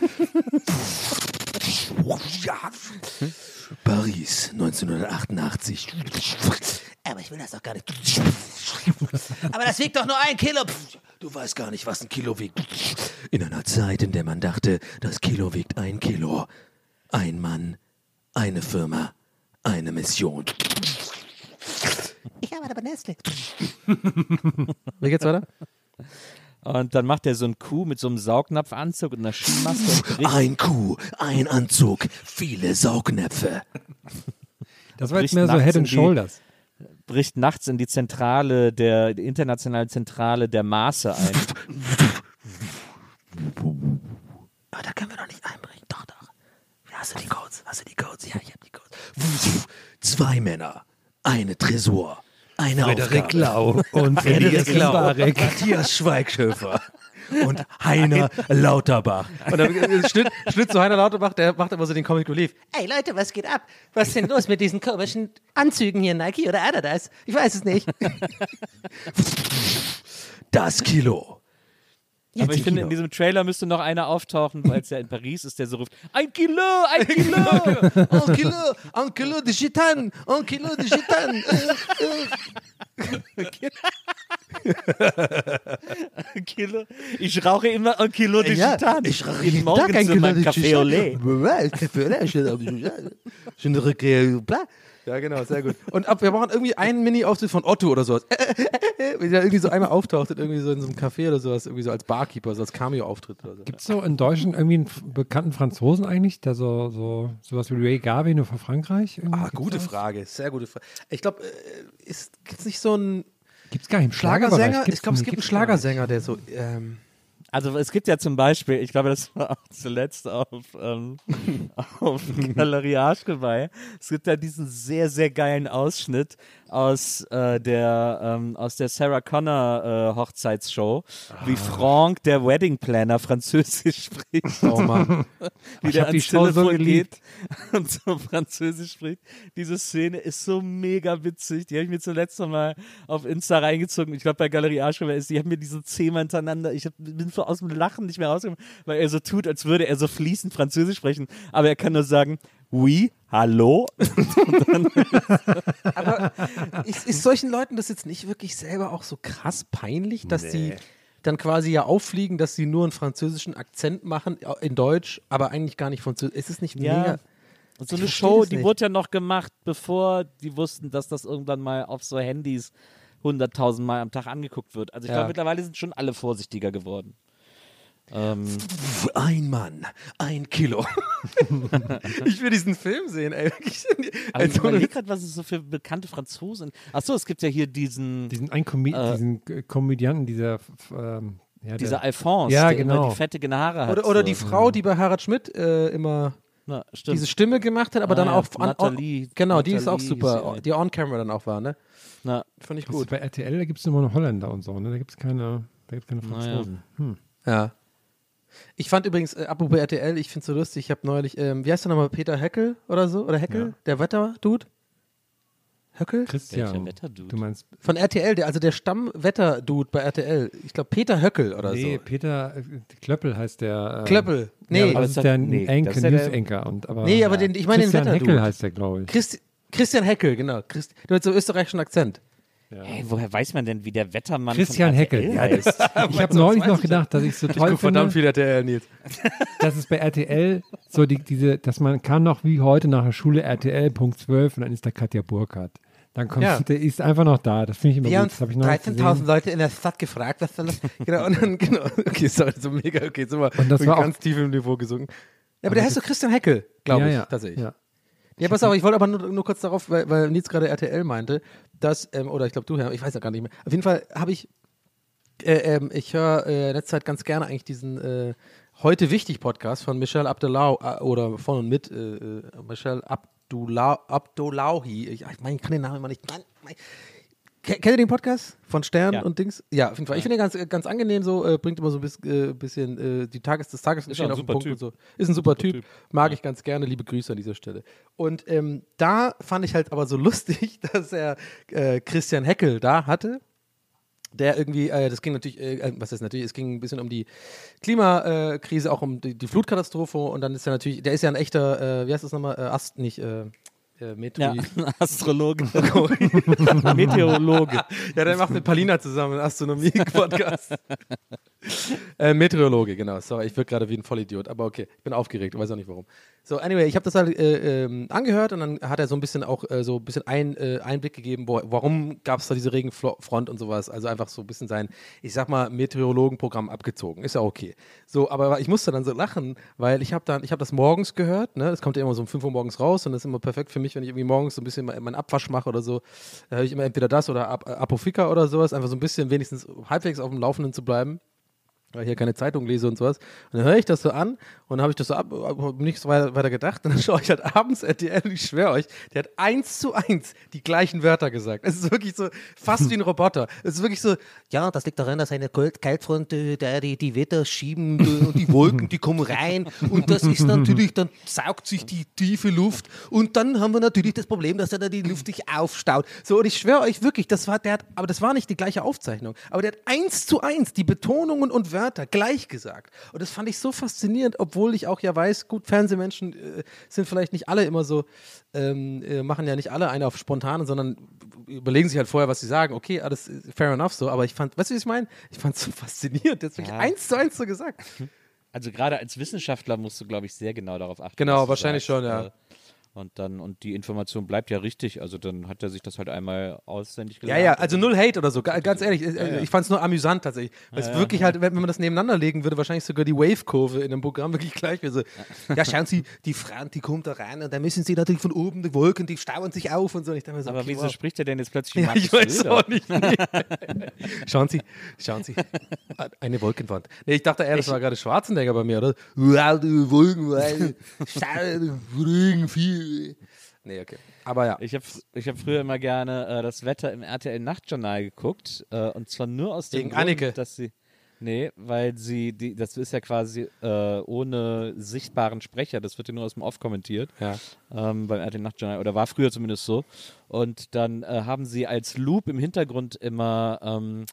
Paris, 1988. Aber ich will das doch gar nicht. Aber das wiegt doch nur ein Kilo. Du weißt gar nicht, was ein Kilo wiegt. In einer Zeit, in der man dachte, das Kilo wiegt ein Kilo. Ein Mann, eine Firma, eine Mission. Ich arbeite bei Nestle. Wie geht's weiter? Und dann macht er so einen Kuh mit so einem Saugnapfanzug und einer Skimaske Ein Kuh, ein Anzug, viele Saugnäpfe. Das war jetzt mehr so Head and die- Shoulders. Bricht nachts in die Zentrale der die internationale Zentrale der Maße ein. Aber da können wir doch nicht einbrechen. Doch, doch. Hast du die Codes? Hast du die Codes? Ja, ich hab die Codes. Zwei Männer, eine Tresor, eine Frederik Aufgabe. Lau und Frederik Lau. Matthias Schweighöfer und Heiner Lauterbach. Und dann äh, Schnitt, Schnitt zu Heiner Lauterbach, der macht immer so den Comic Relief. Ey Leute, was geht ab? Was ist denn los mit diesen komischen Anzügen hier, Nike oder Adidas? Ich weiß es nicht. Das Kilo. Aber ich finde, in diesem Trailer müsste noch einer auftauchen, weil es ja in Paris ist, der so ruft: Ein Kilo, ein Kilo! Un kilo, un kilo de Gitan, un kilo de Gitan. ein Kilo. Ich rauche immer ein Kilo Digitan. ich rauche jeden Morgen Tag ein Kilo meinem Café Digitan. Olé. Café Olé, je ne recrée pas. Ja, genau, sehr gut. Und ab, wir brauchen irgendwie einen Mini-Auftritt von Otto oder sowas. Wie der irgendwie so einmal auftaucht, und irgendwie so in so einem Café oder sowas, irgendwie so als Barkeeper, so als Cameo-Auftritt oder so. Gibt es so in Deutschland irgendwie einen bekannten Franzosen eigentlich, der so, so sowas wie Ray Garvey nur für Frankreich? irgendwie? Ah, gute sowas? Frage, sehr gute Frage. Ich glaube, äh, gibt es nicht so einen Gibt's gar nicht Schlagerbereich. Schlagersänger? Gibt's Ich glaube, es einen- gibt einen. Schlagersänger, der so. Ähm, Also es gibt ja zum Beispiel, ich glaube, das war auch zuletzt auf, ähm, auf Galerie Arschgeweih. Es gibt ja diesen sehr, sehr geilen Ausschnitt aus äh, der ähm, aus der Sarah Connor äh, Hochzeitsshow, wie Franck, der Wedding Planner, Französisch spricht. oh Mann. wie Ich der die ans so Telefon geliebt. geht und so Französisch spricht. Diese Szene ist so mega witzig. Die habe ich mir zuletzt noch mal auf Insta reingezogen. Ich glaube, bei Galerie Arschgeweih ist, die haben mir diese zehnmal hintereinander, ich hab, bin so aus dem Lachen nicht mehr rausgekommen, weil er so tut, als würde er so fließend Französisch sprechen, aber er kann nur sagen, oui, hallo. Aber ist, ist solchen Leuten das jetzt nicht wirklich selber auch so krass peinlich, dass sie dann quasi ja auffliegen, dass sie nur einen französischen Akzent machen in Deutsch, aber eigentlich gar nicht französisch. Ist es nicht Ja. mega? Und so eine Show, die wurde ja noch gemacht, bevor die wussten, dass das irgendwann mal auf so Handys hunderttausend Mal am Tag angeguckt wird. Also ich Ja. glaube, mittlerweile sind schon alle vorsichtiger geworden. Ähm, Ein Mann, ein Kilo. ich will diesen Film sehen, ey. Aber ich Also, überlege gerade, was es so für bekannte Franzosen. Achso, es gibt ja hier diesen, Diesen, ein Komi Äh. diesen äh, Komödianten, dieser, ähm, ja, dieser der, Alphonse, Ja, der immer genau. die fettige Haare hat. oder, oder so. die Frau, die bei Harald Schmidt äh, immer Na, diese Stimme gemacht hat, aber Ah, dann ja, auch an, Nathalie- genau, die ist auch Nathalie super, die on Camera dann auch war, ne? Na, Fand ich Also gut. bei RTL, da gibt es immer noch Holländer und so, ne? Da gibt es keine, da gibt's keine Franzosen. Hm. Ja. Ich fand übrigens, äh, apropos RTL, ich finde es so lustig, ich habe neulich, ähm, wie heißt der nochmal, Peter Heckel oder so? Oder Heckel? Ja. Der Wetter-Dude? Höckel? Christian, Welcher Wetterdude? du meinst, Von RTL, der, also der Stammwetter-Dude bei RTL. Ich glaube, Peter Höckel oder nee, so. Peter äh, Klöppel heißt der. äh, Klöppel. Nee, Nee, aber das ist der nee, ist ja der- News-Enker. Und, aber nee, aber den, ich meine den Christian Heckel Wetter-Dude. heißt der, glaube ich. Christi Christian Heckel, genau. Christ du hast so österreichischen Akzent. Hey, woher weiß man denn, wie der Wettermann Christian von Heckel. RTL Ja, heißt? Ich habe neulich noch gedacht, dass ich so toll finde, viel RTL, Nils. dass es bei RTL so die, diese, dass man kann noch wie heute nach der Schule RTL Punkt 12 und dann ist da Katja Burkhardt. Dann kommt, Ja. der ist einfach noch da. Das finde ich immer Wir gut. haben Das habe ich noch nicht 13.000 gesehen. Leute in der Stadt gefragt, was soll das? genau, und dann, genau. Okay, sorry, so mega, okay, so mal Und das war auch- ganz tief im Niveau gesungen. Ja, aber der heißt so Christian Heckel, glaube ja, ich, ja, tatsächlich. Ja. Ja, pass auf, ich wollte aber nur, nur kurz darauf, weil, weil Nils gerade RTL meinte, dass, ähm, oder ich glaube du, Herr, ich weiß ja gar nicht mehr. Auf jeden Fall habe ich, äh, ähm, ich höre äh, in letzter Zeit ganz gerne eigentlich diesen äh, Heute Wichtig Podcast von Michelle Abdullahi äh, oder von und mit äh, äh, Michelle Abdullah, Abdullahi. Ich, ich meine, ich kann den Namen immer nicht. Mein, Ke- Kennt ihr den Podcast von Stern Ja. und Dings? Ja, auf jeden Fall. Ich finde den ganz, ganz angenehm so, äh, bringt immer so ein bis, äh, bisschen äh, die Tages, das Tagesgeschehen Ist auf den super Punkt Typ. und so. Ist ein super, typ. Mag ich ganz gerne. Liebe Grüße an dieser Stelle. Und ähm, da fand ich halt aber so lustig, dass er äh, Christian Heckel da hatte. Der irgendwie, äh, das ging natürlich, äh, was heißt natürlich, es ging ein bisschen um die Klimakrise, auch um die, die Flutkatastrophe und dann ist er natürlich, der ist ja ein echter, äh, wie heißt das nochmal, Ast, nicht, äh, Metro Ja, Astrologe. Meteorologe. Ja, der macht mit Palina zusammen einen Astronomie-Podcast. äh, Meteorologe, genau. Sorry, ich wirke gerade wie ein Vollidiot, aber okay, ich bin aufgeregt, weiß auch nicht warum. So, anyway, ich habe das halt äh, ähm, angehört und dann hat er so ein bisschen auch äh, so ein bisschen ein, äh, Einblick gegeben, wo, warum gab es da diese Regenfront und sowas. Also einfach so ein bisschen sein, ich sag mal, Meteorologenprogramm abgezogen. Ist ja okay. So, aber ich musste dann so lachen, weil ich habe dann, ich habe das morgens gehört, ne? Das kommt ja immer so um 5 Uhr morgens raus und das ist immer perfekt für mich, wenn ich irgendwie morgens so ein bisschen meinen Abwasch mache oder so. Da höre ich immer entweder das oder Ap Apofika oder sowas, einfach so ein bisschen wenigstens halbwegs auf dem Laufenden zu bleiben weil ich hier keine Zeitung lese und sowas. Und dann höre ich das so an und dann habe ich das so ab, hab nichts weiter, weiter gedacht. Und dann schaue ich halt abends RTL und ich schwöre euch, der hat eins zu eins die gleichen Wörter gesagt. Es ist wirklich so fast wie ein Roboter. Es ist wirklich so, Ja, das liegt daran, dass eine Kalt Kaltfront, äh, der die, die Wetter schieben äh, und die Wolken, die kommen rein. Und das ist natürlich, dann saugt sich die tiefe Luft. Und dann haben wir natürlich das Problem, dass dann die Luft sich aufstaut. So, und ich schwöre euch wirklich, das war, der hat, aber das war nicht die gleiche Aufzeichnung. Aber der hat eins zu eins die Betonungen und Wörter gleich gesagt. Und das fand ich so faszinierend, obwohl ich auch ja weiß, gut, Fernsehmenschen äh, sind vielleicht nicht alle immer so, ähm, äh, machen ja nicht alle eine auf spontan, sondern überlegen sich halt vorher, was sie sagen. Okay, alles äh, fair enough so, aber ich fand, weißt du, wie ich meine? Ich fand es so faszinierend. Hat wirklich Ja. eins zu eins so gesagt. Also gerade als Wissenschaftler musst du, glaube ich, sehr genau darauf achten. Genau, was wahrscheinlich schon, ja. äh, Und dann, und die Information bleibt ja richtig, also dann hat er sich das halt einmal auswendig Ja, gelernt. ja, also null Hate oder so, ga- ganz ehrlich. äh, Ich fand es nur amüsant tatsächlich. Weil es wirklich halt, wenn, man das nebeneinander legen würde, wahrscheinlich sogar die Wave-Kurve in dem Programm wirklich gleich wäre. So, ja, schauen Sie, die Frauen, die kommt da rein und dann müssen Sie natürlich von oben, die Wolken, die stauen sich auf und so. Und ich dachte mir so, Aber okay, wieso wow. spricht er denn jetzt plötzlich Ja, ich weiß Söder? auch nicht. Schauen Sie, schauen Sie. Eine Wolkenwand. Nee, ich dachte eher, das war gerade Schwarzenegger bei mir, oder? Schau, Regen viel. Nee, okay. Aber ja. Ich habe ich hab früher immer gerne äh, das Wetter im RTL Nachtjournal geguckt äh, und zwar nur aus dem Wegen Grund, Anneke. dass sie Nee, weil sie, die, das ist ja quasi äh, ohne sichtbaren Sprecher, das wird ja nur aus dem Off kommentiert. Ja. Ähm, beim RTL Nachtjournal, oder war früher zumindest so. Und dann äh, haben sie als Loop im Hintergrund immer ähm,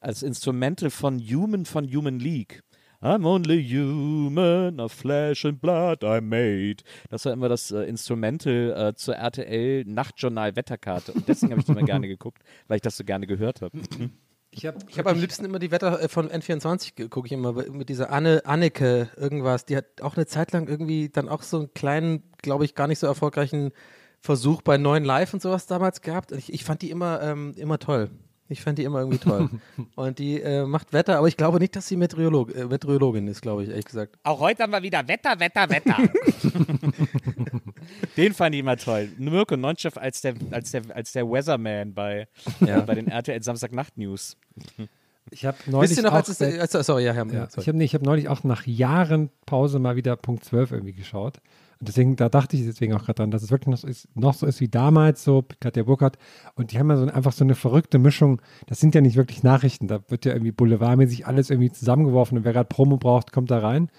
als Instrumental von Human von Human League. I'm only human, of flesh and blood I'm made. Das war immer das äh, Instrumental äh, zur RTL Nachtjournal Wetterkarte. Und deswegen habe ich das immer gerne geguckt, weil ich das so gerne gehört habe. Ich habe Ich habe am liebsten immer die Wetter äh, von N24 gucke ich immer mit dieser Anne Anneke irgendwas. Die hat auch eine Zeit lang irgendwie dann auch so einen kleinen, glaube ich, gar nicht so erfolgreichen Versuch bei neuen Live und sowas damals gehabt. Ich, ich fand die immer, ähm, immer toll. Ich fand die immer irgendwie toll. Und die äh, macht Wetter, aber ich glaube nicht, dass sie Meteorolog, äh, Meteorologin ist, glaube ich, ehrlich gesagt. Auch heute haben wir wieder Wetter, Wetter, Wetter. Den fand ich immer toll. Mirko Nonchef als der, als der, als der Weatherman bei, Ja. äh, bei den RTL Samstagnacht News. Ich habe neulich Wisst ihr noch, auch als es, als, sorry, ja, Herr, Ja, sorry. ich habe nee, hab neulich auch nach Jahren Pause mal wieder Punkt 12 irgendwie geschaut. Und deswegen, da dachte ich deswegen auch gerade dran, dass es wirklich noch so, ist, noch so ist wie damals, so Katja Burkhardt. Und die haben ja so einfach so eine verrückte Mischung. Das sind ja nicht wirklich Nachrichten. Da wird ja irgendwie boulevardmäßig alles irgendwie zusammengeworfen. Und wer gerade Promo braucht, kommt da rein.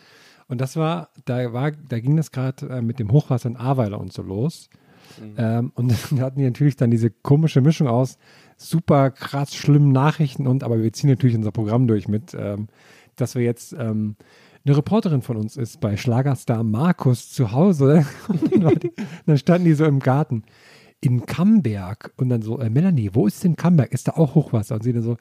Und das war, da war, da ging das gerade äh, mit dem Hochwasser in Ahrweiler und so los. Ähm, und da hatten die natürlich dann diese komische Mischung aus super krass schlimmen Nachrichten und, aber wir ziehen natürlich unser Programm durch mit, ähm, dass wir jetzt ähm, eine Reporterin von uns ist bei Schlagerstar Markus zu Hause. Und dann, standen die so im Garten in Camberg und dann so, äh, Melanie, wo ist denn Camberg? Ist da auch Hochwasser? Und sie dann so,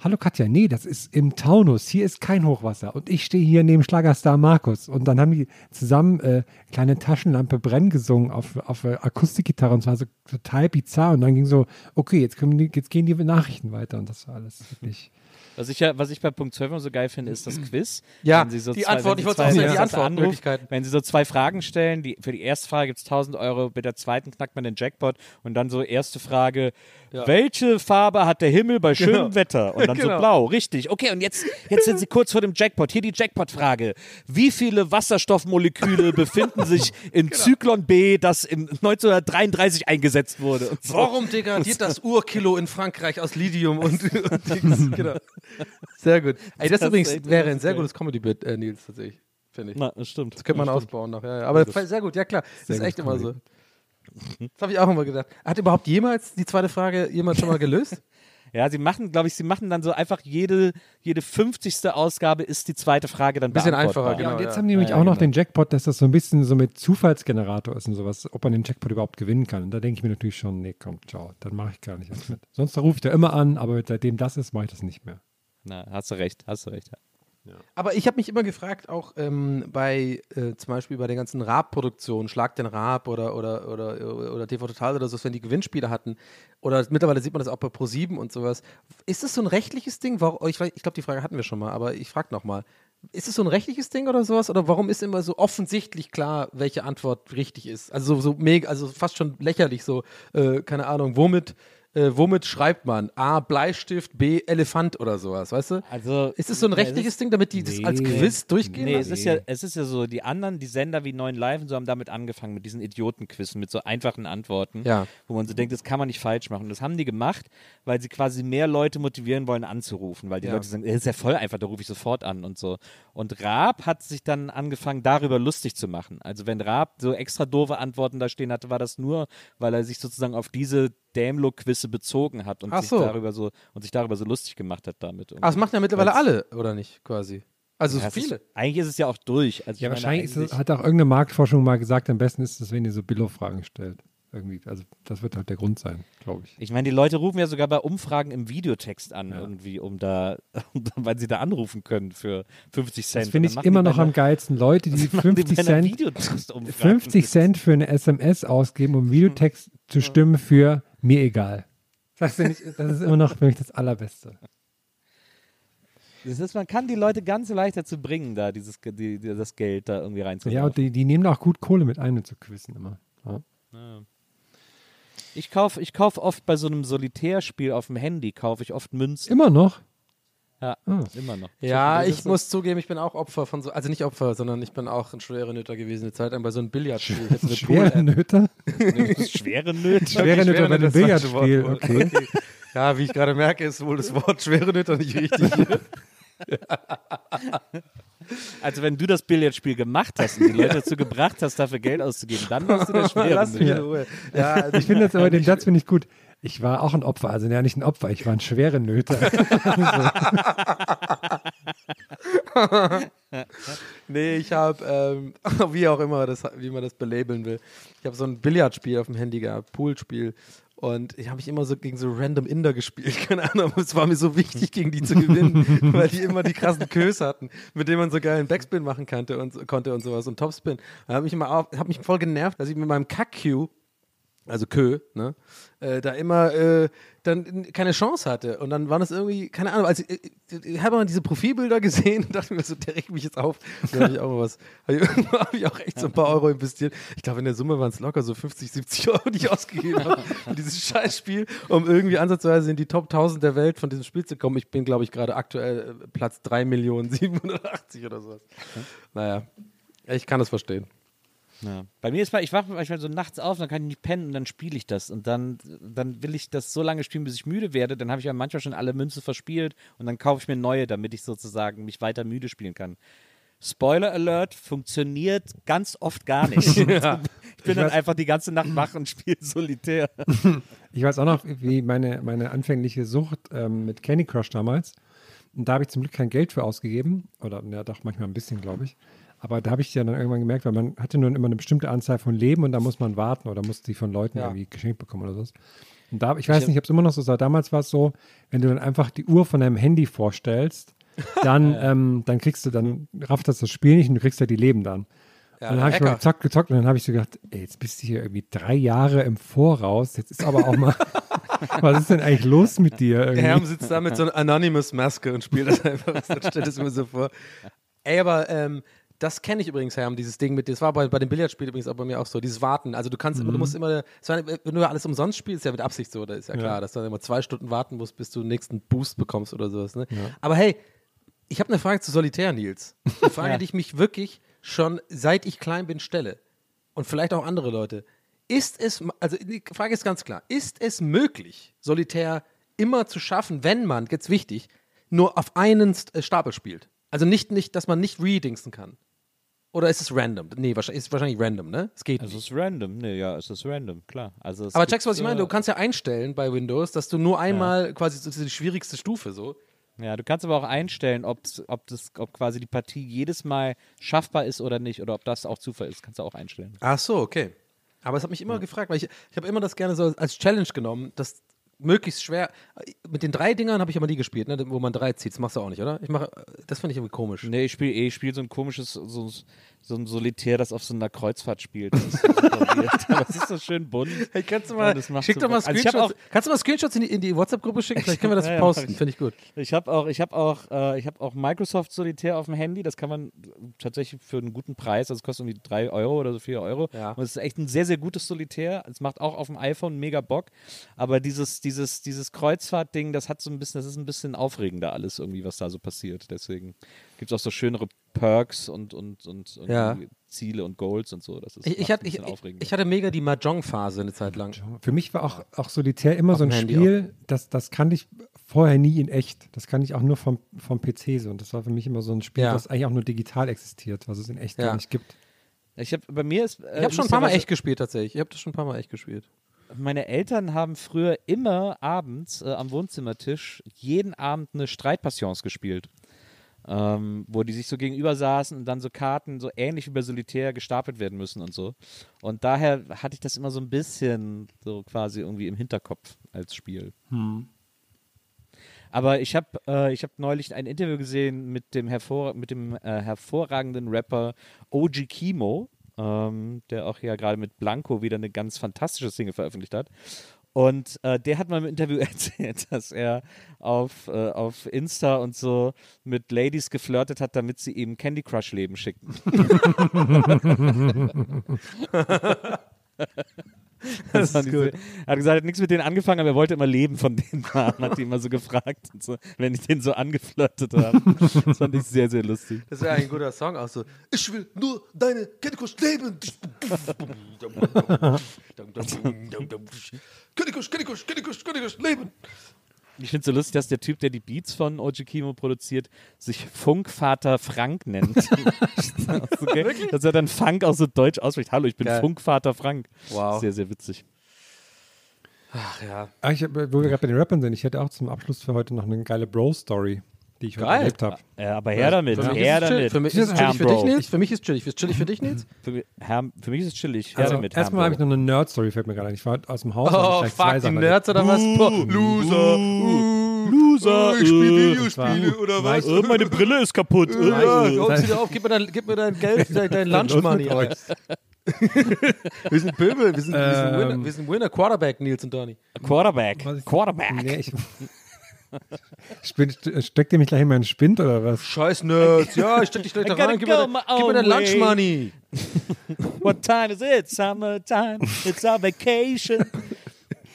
hallo Katja, nee, das ist im Taunus, hier ist kein Hochwasser. Und ich stehe hier neben Schlagerstar Markus. Und dann haben die zusammen äh, kleine Taschenlampe brennen gesungen auf, auf äh, Akustikgitarre und zwar so total bizarr. Und dann ging so, okay, jetzt, kommen die, jetzt gehen die Nachrichten weiter und das war alles wirklich. Was ich, ja, was ich bei Punkt 12 immer so geil finde, ist das Quiz. Ja, Wenn sie so die zwei, Antwort, ich wollte auch sagen, die Antwortmöglichkeiten. Wenn sie so zwei Fragen stellen, die, für die erste Frage gibt es 1000 Euro, bei der zweiten knackt man den Jackpot und dann so erste Frage, welche Farbe hat der Himmel bei schönem Genau. Wetter? Und dann so Genau. blau, richtig. Okay, und jetzt, jetzt sind sie kurz vor dem Jackpot. Hier die Jackpot-Frage. Wie viele Wasserstoffmoleküle befinden sich in Genau. Zyklon B, das in 1933 eingesetzt wurde? So. Warum degradiert das Urkilo in Frankreich aus Lithium und, und Dings? Genau. Sehr gut. Ey, das, Das übrigens wäre das ein sehr gutes Comedy-Bit, äh, Nils, tatsächlich. Finde ich. Na, das stimmt. Das könnte man Ja, stimmt. ausbauen noch. Ja, ja. Aber sehr gut, ja klar. Das ist echt immer so. Das habe ich auch immer gedacht. Hat überhaupt jemals die zweite Frage jemand schon mal gelöst? Ja, sie machen, glaube ich, sie machen dann so einfach jede, jede 50. Ausgabe ist die zweite Frage dann Bisschen beantwortbar. einfacher, Ja, Genau, und jetzt ja. haben die nämlich Ja, auch noch genau. den Jackpot, dass das so ein bisschen so mit Zufallsgenerator ist und sowas, ob man den Jackpot überhaupt gewinnen kann. Und da denke ich mir natürlich schon, nee, komm, ciao, dann mache ich gar nicht erst mit. Sonst rufe ich da immer an, aber seitdem das ist, mache ich das nicht mehr. Na, hast du recht, hast du recht. Aber ich habe mich immer gefragt, auch ähm, bei äh, zum Beispiel bei den ganzen Raab-Produktionen, Schlag den Raab oder, oder, oder, oder TV Total oder so, wenn die Gewinnspiele hatten, oder mittlerweile sieht man das auch bei Pro7 und sowas. Ist das so ein rechtliches Ding? Warum, ich ich glaube, die Frage hatten wir schon mal, aber ich frage nochmal. Ist es so ein rechtliches Ding oder sowas? Oder warum ist immer so offensichtlich klar, welche Antwort richtig ist? Also so, so mega, also fast schon lächerlich, so, äh, keine Ahnung, womit, äh, womit schreibt man? A, Bleistift, B, Elefant oder sowas, weißt du? Also, Ist es so ein rechtliches Ding, damit die das als Nee. Quiz durchgehen Nee, lassen? es ist, ja, es ist ja so, die anderen, die Sender wie 9 Live und so haben damit angefangen, mit diesen Idiotenquizen, mit so einfachen Antworten, Ja. wo man so denkt, das kann man nicht falsch machen. Und das haben die gemacht, weil sie quasi mehr Leute motivieren wollen, anzurufen, weil die Ja. Leute sagen, das ist ja voll einfach, da rufe ich sofort an und so. Und Raab hat sich dann angefangen, darüber lustig zu machen. Also wenn Raab so extra doofe Antworten da stehen hatte, war das nur, weil er sich sozusagen auf diese Dämlo-Quizze bezogen hat und Ach sich so. darüber so und sich darüber so lustig gemacht hat damit. Aber das machen ja mittlerweile alle, oder nicht, quasi? Also Ja, viele. Ist, eigentlich ist es ja auch durch. Also Ja, meine, wahrscheinlich ist eigentlich- es, hat auch irgendeine Marktforschung mal gesagt, am besten ist es, wenn ihr so Billo-Fragen stellt. Irgendwie. Also das wird halt der Grund sein, glaube ich. Ich meine, die Leute rufen ja sogar bei Umfragen im Videotext an, irgendwie, um da, weil sie da anrufen können für 50 Cent. Das finde ich immer noch bei am geilsten. Leute, die einer- machen die 50 bei einer Cent, Videotextumfrage. 50 Cent für eine SMS ausgeben, um Videotext zu stimmen für mir egal. Das, finde ich, das ist immer noch für mich das Allerbeste. Das ist, man kann die Leute ganz leicht dazu bringen, da dieses, die, die, das Geld da irgendwie reinzuwerfen. Ja, und die, die nehmen auch gut Kohle mit ein, mit so Quizzen immer. Ja. ich kaufe ich kauf oft bei so einem Solitärspiel auf dem Handy, kaufe ich oft Münzen. Immer noch? Ja, Ah. immer noch. Ja, ich muss zugeben, ich bin auch Opfer von so, also nicht Opfer, sondern ich bin auch ein schwere Nöter gewesen eine Zeit lang bei so einem Billardspiel. Hatte eine Schwere. Nöter? Schwere Nöte. Schwere Nöter bei Wort. Billardspiel, okay. Ja, wie ich gerade merke, ist wohl das Wort schwere Nöter nicht richtig. Also wenn du das Billardspiel gemacht hast und die Leute dazu gebracht hast, dafür Geld auszugeben, dann warst du der schwere Lass mich in. Ruhe. Ja, also Ich finde das aber, den Satz finde ich gut. Ich war auch ein Opfer, also ja nicht ein Opfer, ich war ein schwere Nöter. Nee, ich habe, ähm, wie auch immer, das, wie man das belabeln will. Ich habe so ein Billardspiel auf dem Handy gehabt, Poolspiel. Und ich habe mich immer so gegen so random Inder gespielt. Keine Ahnung, es war mir so wichtig, gegen die zu gewinnen, weil die immer die krassen Kös hatten, mit denen man so geilen Backspin machen konnte und, konnte und sowas und Topspin. Da habe mich immer auf, hab mich voll genervt, dass ich mit meinem Kack-Cue also Kö, ne, äh, da immer äh, dann keine Chance hatte. Und dann waren das irgendwie, keine Ahnung, also, äh, ich habe mal diese Profilbilder gesehen und dachte mir so, der regt mich jetzt auf. Da habe ich auch mal was, habe ich, hab ich auch echt so ein paar Euro investiert. Ich glaube, in der Summe waren es locker so 50, 70 Euro, die ich ausgegeben habe für dieses Scheißspiel, um irgendwie ansatzweise in die Top 1000 der Welt von diesem Spiel zu kommen. Ich bin, glaube ich, gerade aktuell äh, Platz 3.780 oder sowas. Naja, ich kann das verstehen. Ja. Bei mir ist mal, ich wache manchmal so nachts auf, dann kann ich nicht pennen und dann spiele ich das. Und dann, dann will ich das so lange spielen, bis ich müde werde. Dann habe ich ja manchmal schon alle Münzen verspielt und dann kaufe ich mir neue, damit ich sozusagen mich weiter müde spielen kann. Spoiler Alert funktioniert ganz oft gar nicht. Ich bin dann weiß- einfach die ganze Nacht wach und spiele solitär. Ich weiß auch noch, wie meine, meine anfängliche Sucht ähm, mit Candy Crush damals. Und da habe ich zum Glück kein Geld für ausgegeben. Oder ja, doch manchmal ein bisschen, glaube ich. Aber da habe ich ja dann irgendwann gemerkt, weil man hatte nur immer eine bestimmte Anzahl von Leben und da muss man warten oder muss die von Leuten Ja. irgendwie geschenkt bekommen oder so. Und da, ich weiß nicht, ob es immer noch so ist, aber damals war es so, wenn du dann einfach die Uhr von deinem Handy vorstellst, dann, ähm, dann kriegst du, dann rafft das das Spiel nicht und du kriegst ja die Leben dann. Ja, und dann habe ich mal gezockt, gezockt und dann habe ich so gedacht, ey, jetzt bist du hier irgendwie drei Jahre im Voraus, jetzt ist aber auch mal, was ist denn eigentlich los mit dir? Irgendwie? Herm sitzt da mit so einer Anonymous-Maske und spielt das einfach. Dann stellt es mir so vor. Ey, aber ähm, das kenne ich übrigens, Herm, dieses Ding mit, das war bei, bei dem Billardspiel übrigens auch bei mir auch so, dieses Warten. Also du kannst, immer- du musst immer, war, wenn du alles umsonst spielst, ist ja mit Absicht so, da ist ja klar, dass du dann immer zwei Stunden warten musst, bis du den nächsten Boost bekommst oder sowas. Ne? Aber hey, ich habe eine Frage zu Solitär, Nils. Eine Frage, die ich mich wirklich schon seit ich klein bin stelle. Und vielleicht auch andere Leute. Ist es, also die Frage ist ganz klar, ist es möglich, Solitär immer zu schaffen, wenn man, jetzt wichtig, nur auf einen äh, Stapel spielt? Also nicht, nicht, dass man nicht redingsen kann. Oder ist es random? Nee, wahrscheinlich, ist wahrscheinlich random, ne? Es geht Also nicht. es ist random. Nee, ja, es ist random, klar. Also es Aber checkst du, was ich meine? äh, Du kannst ja einstellen bei Windows, dass du nur einmal quasi, das ist die schwierigste Stufe so. Ja, du kannst aber auch einstellen, ob, das, ob quasi die Partie jedes Mal schaffbar ist oder nicht. Oder ob das auch Zufall ist, kannst du auch einstellen. Ach so, okay. Aber es hat mich immer gefragt, weil ich, ich habe immer das gerne so als Challenge genommen, das möglichst schwer. Mit den drei Dingern habe ich aber nie gespielt, ne, wo man drei zieht. Das machst du auch nicht, oder? Ich mache, das finde ich irgendwie komisch. Nee, ich spiele eh, ich spiele so ein komisches, so, so ein Solitär, das auf so einer Kreuzfahrt spielt. Das ist so super weird. Aber es ist so schön bunt. Hey, kannst du mal, schick doch mal. Also Screenshots. auch- kannst du mal Screenshots in die, die WhatsApp-Gruppe schicken? Vielleicht können wir das Ja, posten. Finde ich gut. Ich habe auch, ich habe auch, äh, ich habe auch Microsoft Solitär auf dem Handy. Das kann man tatsächlich für einen guten Preis, also es kostet irgendwie 3 Euro oder so 4 Euro. Ja. Und es ist echt ein sehr, sehr gutes Solitär. Es macht auch auf dem iPhone mega Bock. Aber dieses, dieses, dieses Kreuzfahrt-Ding, das hat so ein bisschen, das ist ein bisschen aufregender alles irgendwie, was da so passiert. Deswegen gibt es auch so schönere Perks und, und, und, und Ja. Ziele und Goals und so. Das ist Ich, ich, hatte, ein ich, bisschen ich, hatte mega die Mahjong-Phase eine Zeit lang. Für mich war auch, auch Solitär immer Auf so ein Spiel, das, das kannte ich vorher nie in echt. Das kann ich auch nur vom, vom PC so. Und das war für mich immer so ein Spiel, Ja. das eigentlich auch nur digital existiert, was es in echt Ja. gar nicht gibt. ich habe bei mir ist. Äh, Ich habe schon ein paar Mal echt gespielt, tatsächlich. Ich habe das schon ein paar Mal echt gespielt. Meine Eltern haben früher immer abends äh, am Wohnzimmertisch jeden Abend eine Streitpassions gespielt. Ähm, wo die sich so gegenüber saßen und dann so Karten so ähnlich wie bei Solitär gestapelt werden müssen und so. Und daher hatte ich das immer so ein bisschen so quasi irgendwie im Hinterkopf als Spiel. Aber ich habe äh, ich hab neulich ein Interview gesehen mit dem, hervor mit dem äh, hervorragenden Rapper OG Kimo, ähm, der auch ja gerade mit Blanco wieder eine ganz fantastische Single veröffentlicht hat. Und äh, der hat mal im Interview erzählt, dass er auf, äh, auf Insta und so mit Ladies geflirtet hat, damit sie ihm Candy Crush Leben schicken. Das fand ich sehr- Er hat gesagt, er hat nichts mit denen angefangen, aber er wollte immer Leben von denen haben, hat die immer so gefragt, und so, wenn ich den so angeflirtet habe. Das fand ich sehr, sehr lustig. Das wäre ein guter Song auch so. Ich will nur deine Kennikusch leben. Kennikusch, Kennikusch, Kennikusch, Kennikusch leben. Ich finde es so lustig, dass der Typ, der die Beats von Oji Kimo produziert, sich Funkvater Frank nennt. Geil, dass er dann Funk auch so deutsch ausspricht. Hallo, ich bin Geil. Funkvater Frank. Wow. Sehr, sehr witzig. Ach ja. Ah, ich hab, wo wir gerade bei den Rappern sind, ich hätte auch zum Abschluss für heute noch eine geile Bro-Story, die ich heute Geil. erlebt habe. Ja, aber her damit, Für mich her ist es chill. damit. Für mich ist es chillig für dich. Nils. Für mich ist es chillig. Ist chillig für dich, Nils? Für, mi- Herr, für mich ist es chillig. Her Also, damit, erstmal habe ich noch eine Nerd-Story, fällt mir gerade ein. Ich war aus dem Haus. Oh, fuck, die Nerds oder was? Loser. Loser. Ich spiele äh, Videospiele oder was? äh, meine Brille ist kaputt. Äh. gib mir dein, gib mir dein Geld, dein, Lunch Money. Wir sind Pöbel, wir sind, wir sind, Winner, Ähm. wir sind Winner, Quarterback, Nils und Donny. Quarterback. Ich- Quarterback. Nee, ich, Spin, st- steckt ihr mich gleich in meinen Spind oder was? Scheiß Nerds. Ja, ich steck dich gleich da rein. Gib mir, my gib mir dein Lunch. Money. What time is it? Summertime. It's our vacation.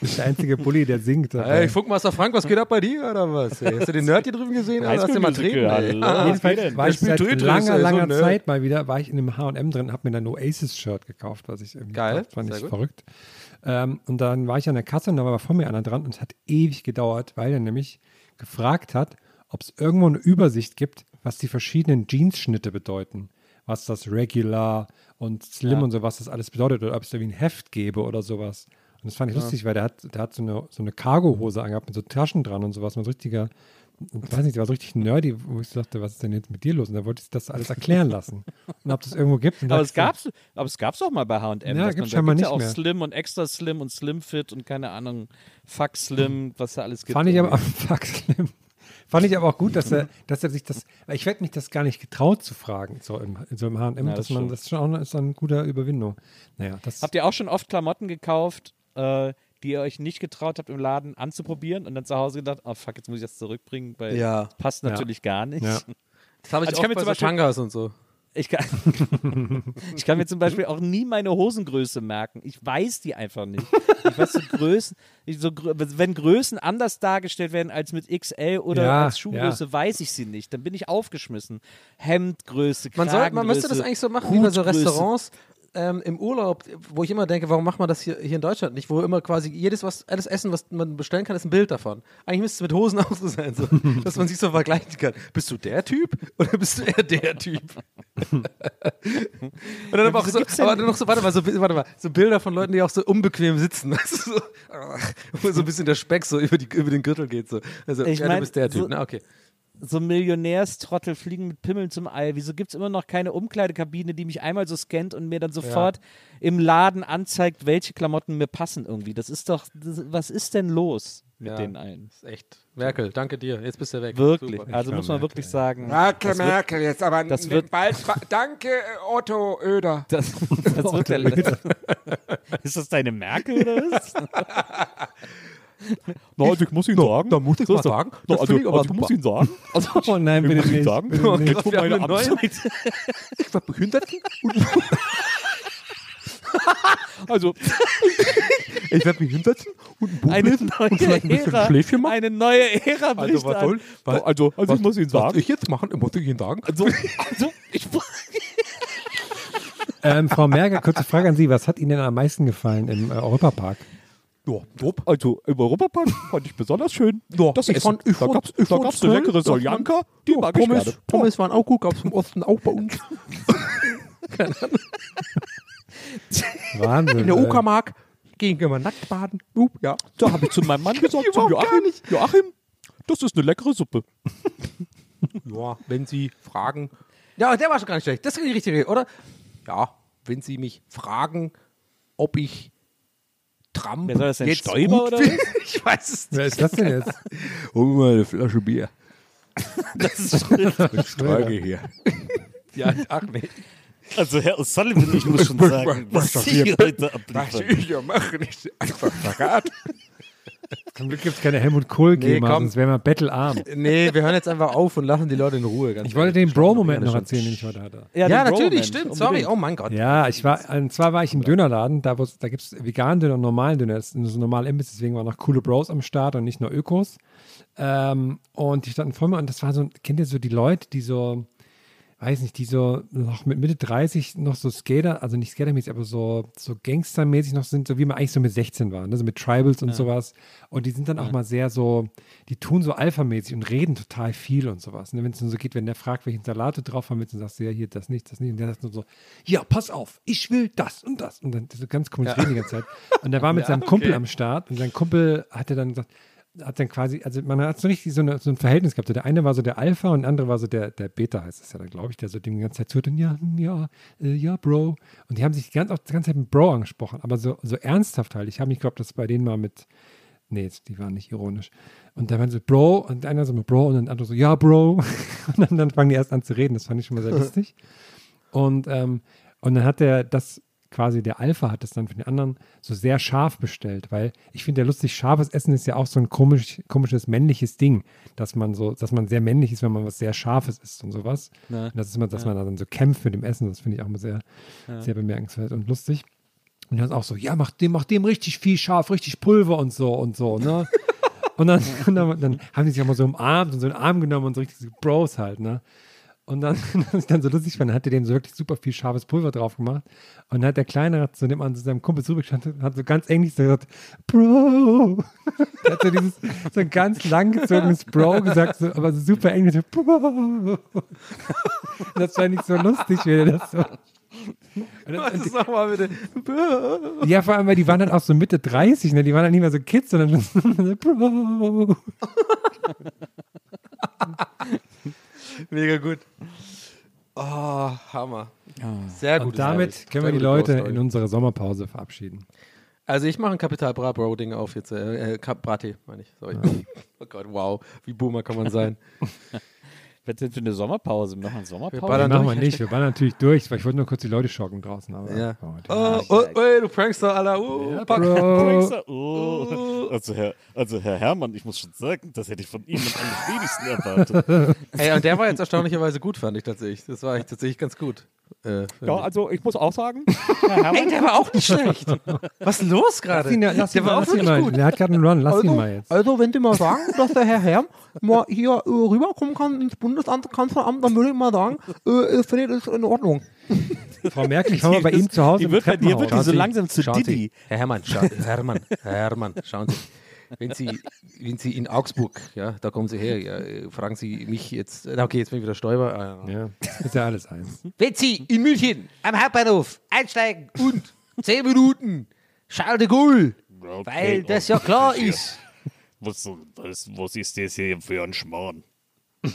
Du bist der einzige Bully, der singt. Hey, Funkmaster Frank, was geht ab bei dir oder was? Ey, hast du den Nerd hier drüben gesehen? Oder hast du mal treten? ey? Ah, Jedenfalls war ich seit langer, ey, so langer. Zeit mal wieder, war ich in einem H&M drin, habe mir ein Oasis-Shirt gekauft, was ich irgendwie Geil, Das fand sehr ich gut. verrückt. Ähm, und dann war ich an der Kasse und da war vor mir einer dran und es hat ewig gedauert, weil er nämlich gefragt hat, ob es irgendwo eine Übersicht gibt, was die verschiedenen Jeansschnitte bedeuten. Was das Regular und Slim und so, was das alles bedeutet oder ob es da wie ein Heft gäbe oder sowas. Und das fand ich lustig, weil der hat, der hat so eine, so eine Cargo-Hose angehabt mit so Taschen dran und sowas. Und so ein richtiger, ich weiß nicht, der war so richtig nerdy, wo ich dachte, was ist denn jetzt mit dir los? Und da wollte ich das alles erklären lassen. Und ob das irgendwo gibt. Aber es gab's, aber es gab's auch mal bei H&M. Ja, da scheinbar gibt's ja nicht auch mehr. Slim und Extra Slim und Slim Fit und keine Ahnung, Fuck Slim, was da alles gibt. Fand ich aber, fuck, schlimm. Fand ich aber auch gut, dass er, dass er sich das, ich hätte mich das gar nicht getraut zu fragen, so im, so im H&M, Ja, dass das man, das ist schon auch eine, ist eine gute Überwindung. Naja, das, Habt ihr auch schon oft Klamotten gekauft, äh, die ihr euch nicht getraut habt im Laden anzuprobieren und dann zu Hause gedacht, oh fuck, jetzt muss ich das zurückbringen, weil Ja. passt natürlich gar nicht. Ja. Das habe ich Also ich auch kann mir bei zum so Beispiel- Tangas und so. Ich kann, ich kann mir zum Beispiel auch nie meine Hosengröße merken. Ich weiß die einfach nicht. Ich weiß so Größen, ich so, wenn Größen anders dargestellt werden als mit XL oder Ja, als Schuhgröße, weiß ich sie nicht. Dann bin ich aufgeschmissen. Hemdgröße, Man, soll, man müsste das Kragengröße, eigentlich so machen wie bei so. Restaurants ähm, im Urlaub, wo ich immer denke, warum macht man das hier, hier in Deutschland nicht? Wo immer quasi jedes was, alles Essen, was man bestellen kann, ist ein Bild davon. Eigentlich müsste es mit Hosen auch so sein, so, dass man sich so vergleichen kann. Bist du der Typ oder bist du eher der Typ? Und dann aber auch so, aber dann noch so, warte mal, so, warte mal, so Bilder von Leuten, die auch so unbequem sitzen, so, wo so ein bisschen der Speck so über, die, über den Gürtel geht. So. Also, Ich ja, mein, du bist der Typ, so- na okay. So Millionärstrottel fliegen mit Pimmeln zum All. Wieso gibt es immer noch keine Umkleidekabine, die mich einmal so scannt und mir dann sofort im Laden anzeigt, welche Klamotten mir passen irgendwie? Das ist doch, das, was ist denn los mit Ja. den? Das ist echt. Merkel, danke dir. Jetzt bist du weg. Wirklich. Super. Also muss man wirklich sagen, Merkel, Merkel, jetzt aber das wird- bald. Danke, äh, Otto Öder. das, das wird der Ist das deine Merkel oder was? Na, also ich muss Ihnen sagen. da muss ich so mal sagen, Na, das also, finde ich aber also ich muss super. Ihnen sagen. Also, oh nein, ich bitte nicht. sagen, Bitte nicht. jetzt neuen- Amtszeit. Ich war Behinderten Also, Ich werde Behinderten und ein Buch Eine lesen neue und vielleicht ein bisschen Ära. Schläfchen machen. Eine neue Ära bricht Also was soll? Was, also, also was, ich muss Ihnen was sagen. ich jetzt machen, muss ich Ihnen sagen. Also, also ich, Ähm, Frau Merkel, kurze Frage an Sie. Was hat Ihnen denn am meisten gefallen im äh, Europapark? Ja, top. Also im Europapark fand ich besonders schön. Ja, das ich Essen. fand- ich da fand- gab es ich eine toll, leckere Soljanka, die Ja, mag ich Pommes, gerne. Pommes waren auch gut, gab es im Osten auch bei uns. Wahnsinn. In der Uckermark gehen wir nackt baden. Uh, ja. Da habe ich zu meinem Mann gesagt, gar Joachim. Joachim, das ist eine leckere Suppe. ja, wenn Sie fragen. Ja, der war schon gar nicht schlecht. Das ist die richtige, oder? Ja, wenn Sie mich fragen, ob ich Trump Wer soll das denn, jetzt Stoiber gut oder finde. Ich weiß es Wer nicht. ist das denn jetzt? Hol mir mal eine Flasche Bier. das ist richtig. Frage hier. ja, ach nee. Also Herr O'Sullivan, ich muss schon sagen, was was Sie wir- heute Was abliefern. ich hier mache, ist einfach verrat. Zum Glück gibt es keine Helmut Kohl-GEMA, Nee, sonst wären wir bettelarm. Nee, wir hören jetzt einfach auf und lassen die Leute in Ruhe. ganz Ich wollte den. Bro-Moment noch erzählen, den ich heute hatte. Ja, den natürlich, stimmt. Sorry, oh mein Gott. Ja, ich war, und zwar war ich im Dönerladen, da, da gibt es veganen Döner und normalen Döner. Das ist so ein normaler Imbiss, deswegen waren noch coole Bros am Start und nicht nur Ökos. Ähm, und die standen vor mir und das war so, kennt ihr so die Leute, die so, weiß nicht, die so noch mit Mitte 30 noch so Skater, also nicht Skatermäßig, aber so, so Gangstermäßig noch sind, so wie man eigentlich so mit 16 war, ne? so mit Tribals und sowas. Und die sind dann auch mal sehr so, die tun so alphamäßig und reden total viel und sowas. Ne? Wenn es nur so geht, wenn der fragt, welchen Salat du drauf haben willst, dann sagst du ja hier das nicht, das nicht. Und der sagt nur so, ja, pass auf, ich will das und das. Und dann so ganz komisch reden die ganze Zeit. Und der war mit seinem Kumpel am Start und sein Kumpel hatte dann gesagt, hat dann quasi, also man hat so richtig so, eine, so ein Verhältnis gehabt. Der eine war so der Alpha und der andere war so der, der Beta, heißt es ja dann, glaube ich, der so dem die ganze Zeit zuhört ja, ja, äh, ja, Bro. Und die haben sich ganze, auch die ganze Zeit mit Bro angesprochen, aber so, so ernsthaft halt. Ich habe nicht geglaubt, dass bei denen mal mit, nee, die waren nicht ironisch. Und dann waren so, Bro, und einer so mit Bro und dann der andere so, ja, Bro. Und dann, dann fangen die erst an zu reden. Das fand ich schon mal sehr lustig. Und, ähm, und dann hat er das quasi der Alpha hat das dann für den anderen so sehr scharf bestellt, weil ich finde ja lustig, scharfes Essen ist ja auch so ein komisch, komisches männliches Ding, dass man so, dass man sehr männlich ist, wenn man was sehr Scharfes isst und sowas. Ne? Und das ist immer, dass man dann so kämpft mit dem Essen, das finde ich auch immer sehr, sehr bemerkenswert und lustig. Und dann auch so, ja, mach dem, mach dem richtig viel scharf, richtig Pulver und so und so, ne? Und dann, und dann, dann haben die sich auch mal so umarmt und so einen Arm genommen und so richtig so Bros halt, ne? Und dann, was ich dann so lustig fand, hat er dem so wirklich super viel scharfes Pulver drauf gemacht. Und dann hat der Kleine zu dem an zu seinem Kumpel zurückgestanden und hat so ganz englisch so gesagt, Bro. er hat so dieses, so ein ganz langgezogenes Bro gesagt, so, aber so super englisch, so, Bro. das fand ich so lustig, wie er das so. Dann- Sag mal bitte. ja, vor allem, weil die waren dann auch so Mitte 30, ne? Die waren dann nicht mehr so Kids, sondern schon Bro. Mega gut. Oh, Hammer. Sehr gut. Und damit können wir die Leute in unsere Sommerpause verabschieden. Also ich mache ein Kapital Bra Bro Ding auf jetzt. Äh, äh, Brati, meine ich. Sorry. Oh Gott, wow. Wie Boomer kann man sein? Was denn für eine Sommerpause? Wir machen eine Wir Sommerpause. ballern wir nicht, wir waren natürlich durch, weil ich wollte nur kurz die Leute schocken draußen. Aber, Ja. Oh, die- Oh, oh, ey, du Prankster, Alter. Uh, pack. Bro. Oh. Also, Herr, also, Herr Herrmann, ich muss schon sagen, das hätte ich von Ihnen am wenigsten erwartet. Ey, und der war jetzt erstaunlicherweise gut, fand ich tatsächlich. Das war echt tatsächlich ganz gut. Äh, Ja, also, ich muss auch sagen, Ey, der war auch nicht schlecht. Was ist los gerade? Der ihn war mal, auch wirklich mal. gut. Der hat gerade einen Run, lass ihn mal jetzt. Also, wenn Sie mal sagen, dass der Herr Herm mal hier äh, rüberkommen kann ins Bundeskanzleramt, dann würde ich mal sagen, äh, äh, finde ich das in Ordnung. Frau Merkel, ich war mal bei ihm zu Hause die im wird bei dir Treppenhaus. wirklich so langsam zu Didi. Herr Herrmann, scha Herrmann, Herr Herrmann, schauen Sie. Wenn Sie, wenn Sie in Augsburg, ja, da kommen Sie her, ja, äh, fragen Sie mich jetzt, äh, okay, jetzt bin ich wieder Stoiber. Ah, Ja, ist ja alles eins. Wenn Sie in München am Hauptbahnhof einsteigen und 10 Minuten Charles de Gaulle, weil das ja klar ist. Was, was, was ist das hier für ein Schmarrn?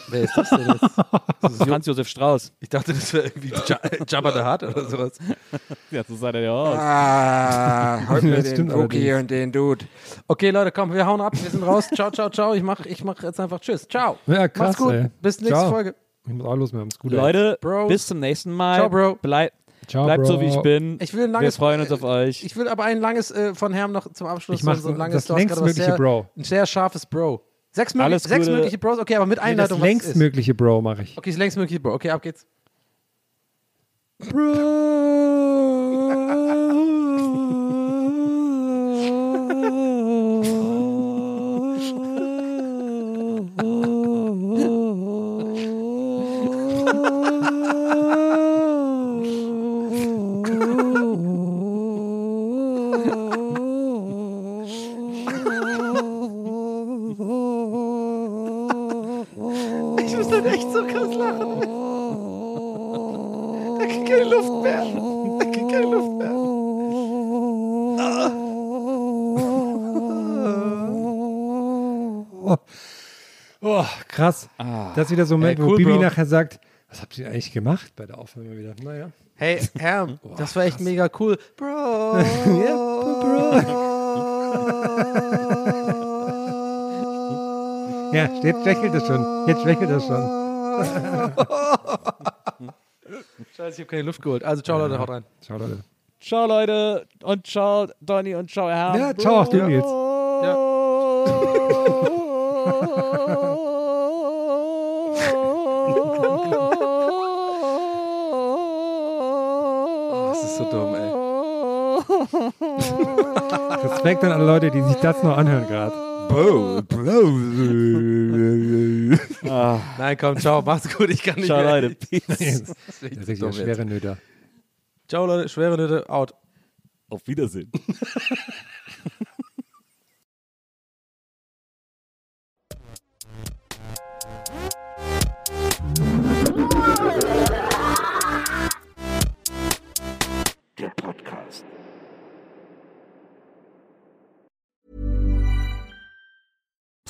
Wer ist das denn jetzt? Das ist Franz Josef Strauß. Ich dachte, das wäre irgendwie Ja- Jabba the Hutt oder sowas. Ja, so sah der ja aus. Ah, heute mit den Cookie und den Dude. Okay, Leute, komm, wir hauen ab, wir sind raus. Ciao, ciao, ciao. Ich mach, ich mach jetzt einfach Tschüss. Ciao. Ja, krass, Macht's gut. ey. Bis nächste Ciao. Folge. Ich muss auch los mit dem Scooter. Leute, Bros. bis zum nächsten Mal. Ciao, Bro. Bleib, Ciao, bleibt so, wie Bro. ich bin. Ich will ein Wir langes, freuen uns auf euch. Ich will aber ein langes äh, von Herm noch zum Abschluss. Ich mach so ein langes, das längstmögliche Bro. Ein sehr scharfes Bro. Sechs, möglich, Alles sechs mögliche Bros, okay, aber mit Nee, das längstmögliche Bro mache ich. Okay, das längstmögliche Bro. Okay, ab geht's. Ich muss dann echt so krass lachen. Da kriegt keine Luft mehr. Da kriegt keine Luft mehr. Oh, krass. Das ist wieder so ein Moment, Ey, cool, wo Bibi Bro. nachher sagt, was habt ihr eigentlich gemacht bei der Aufnahme wieder? Naja. Hey, Herm, das war echt mega cool. Bro. Ja, jetzt schwächelt es schon. Jetzt schwächelt es schon. Scheiße, ich habe keine Luft geholt. Also, ciao, Leute, haut rein. Ciao, Leute. Ciao, Leute. Und ciao, Donny. Und ciao, Herr. Ja, ciao auch du, Nils. Das Respekt an alle Leute, die sich das noch anhören gerade. Nein, komm, ciao, macht's gut, ich kann nicht Ciao, mehr. Leute. Peace. Das ist Das ist richtig der jetzt. schwere Nöter. Ciao, Leute, schwere Nöte, out. Auf Wiedersehen.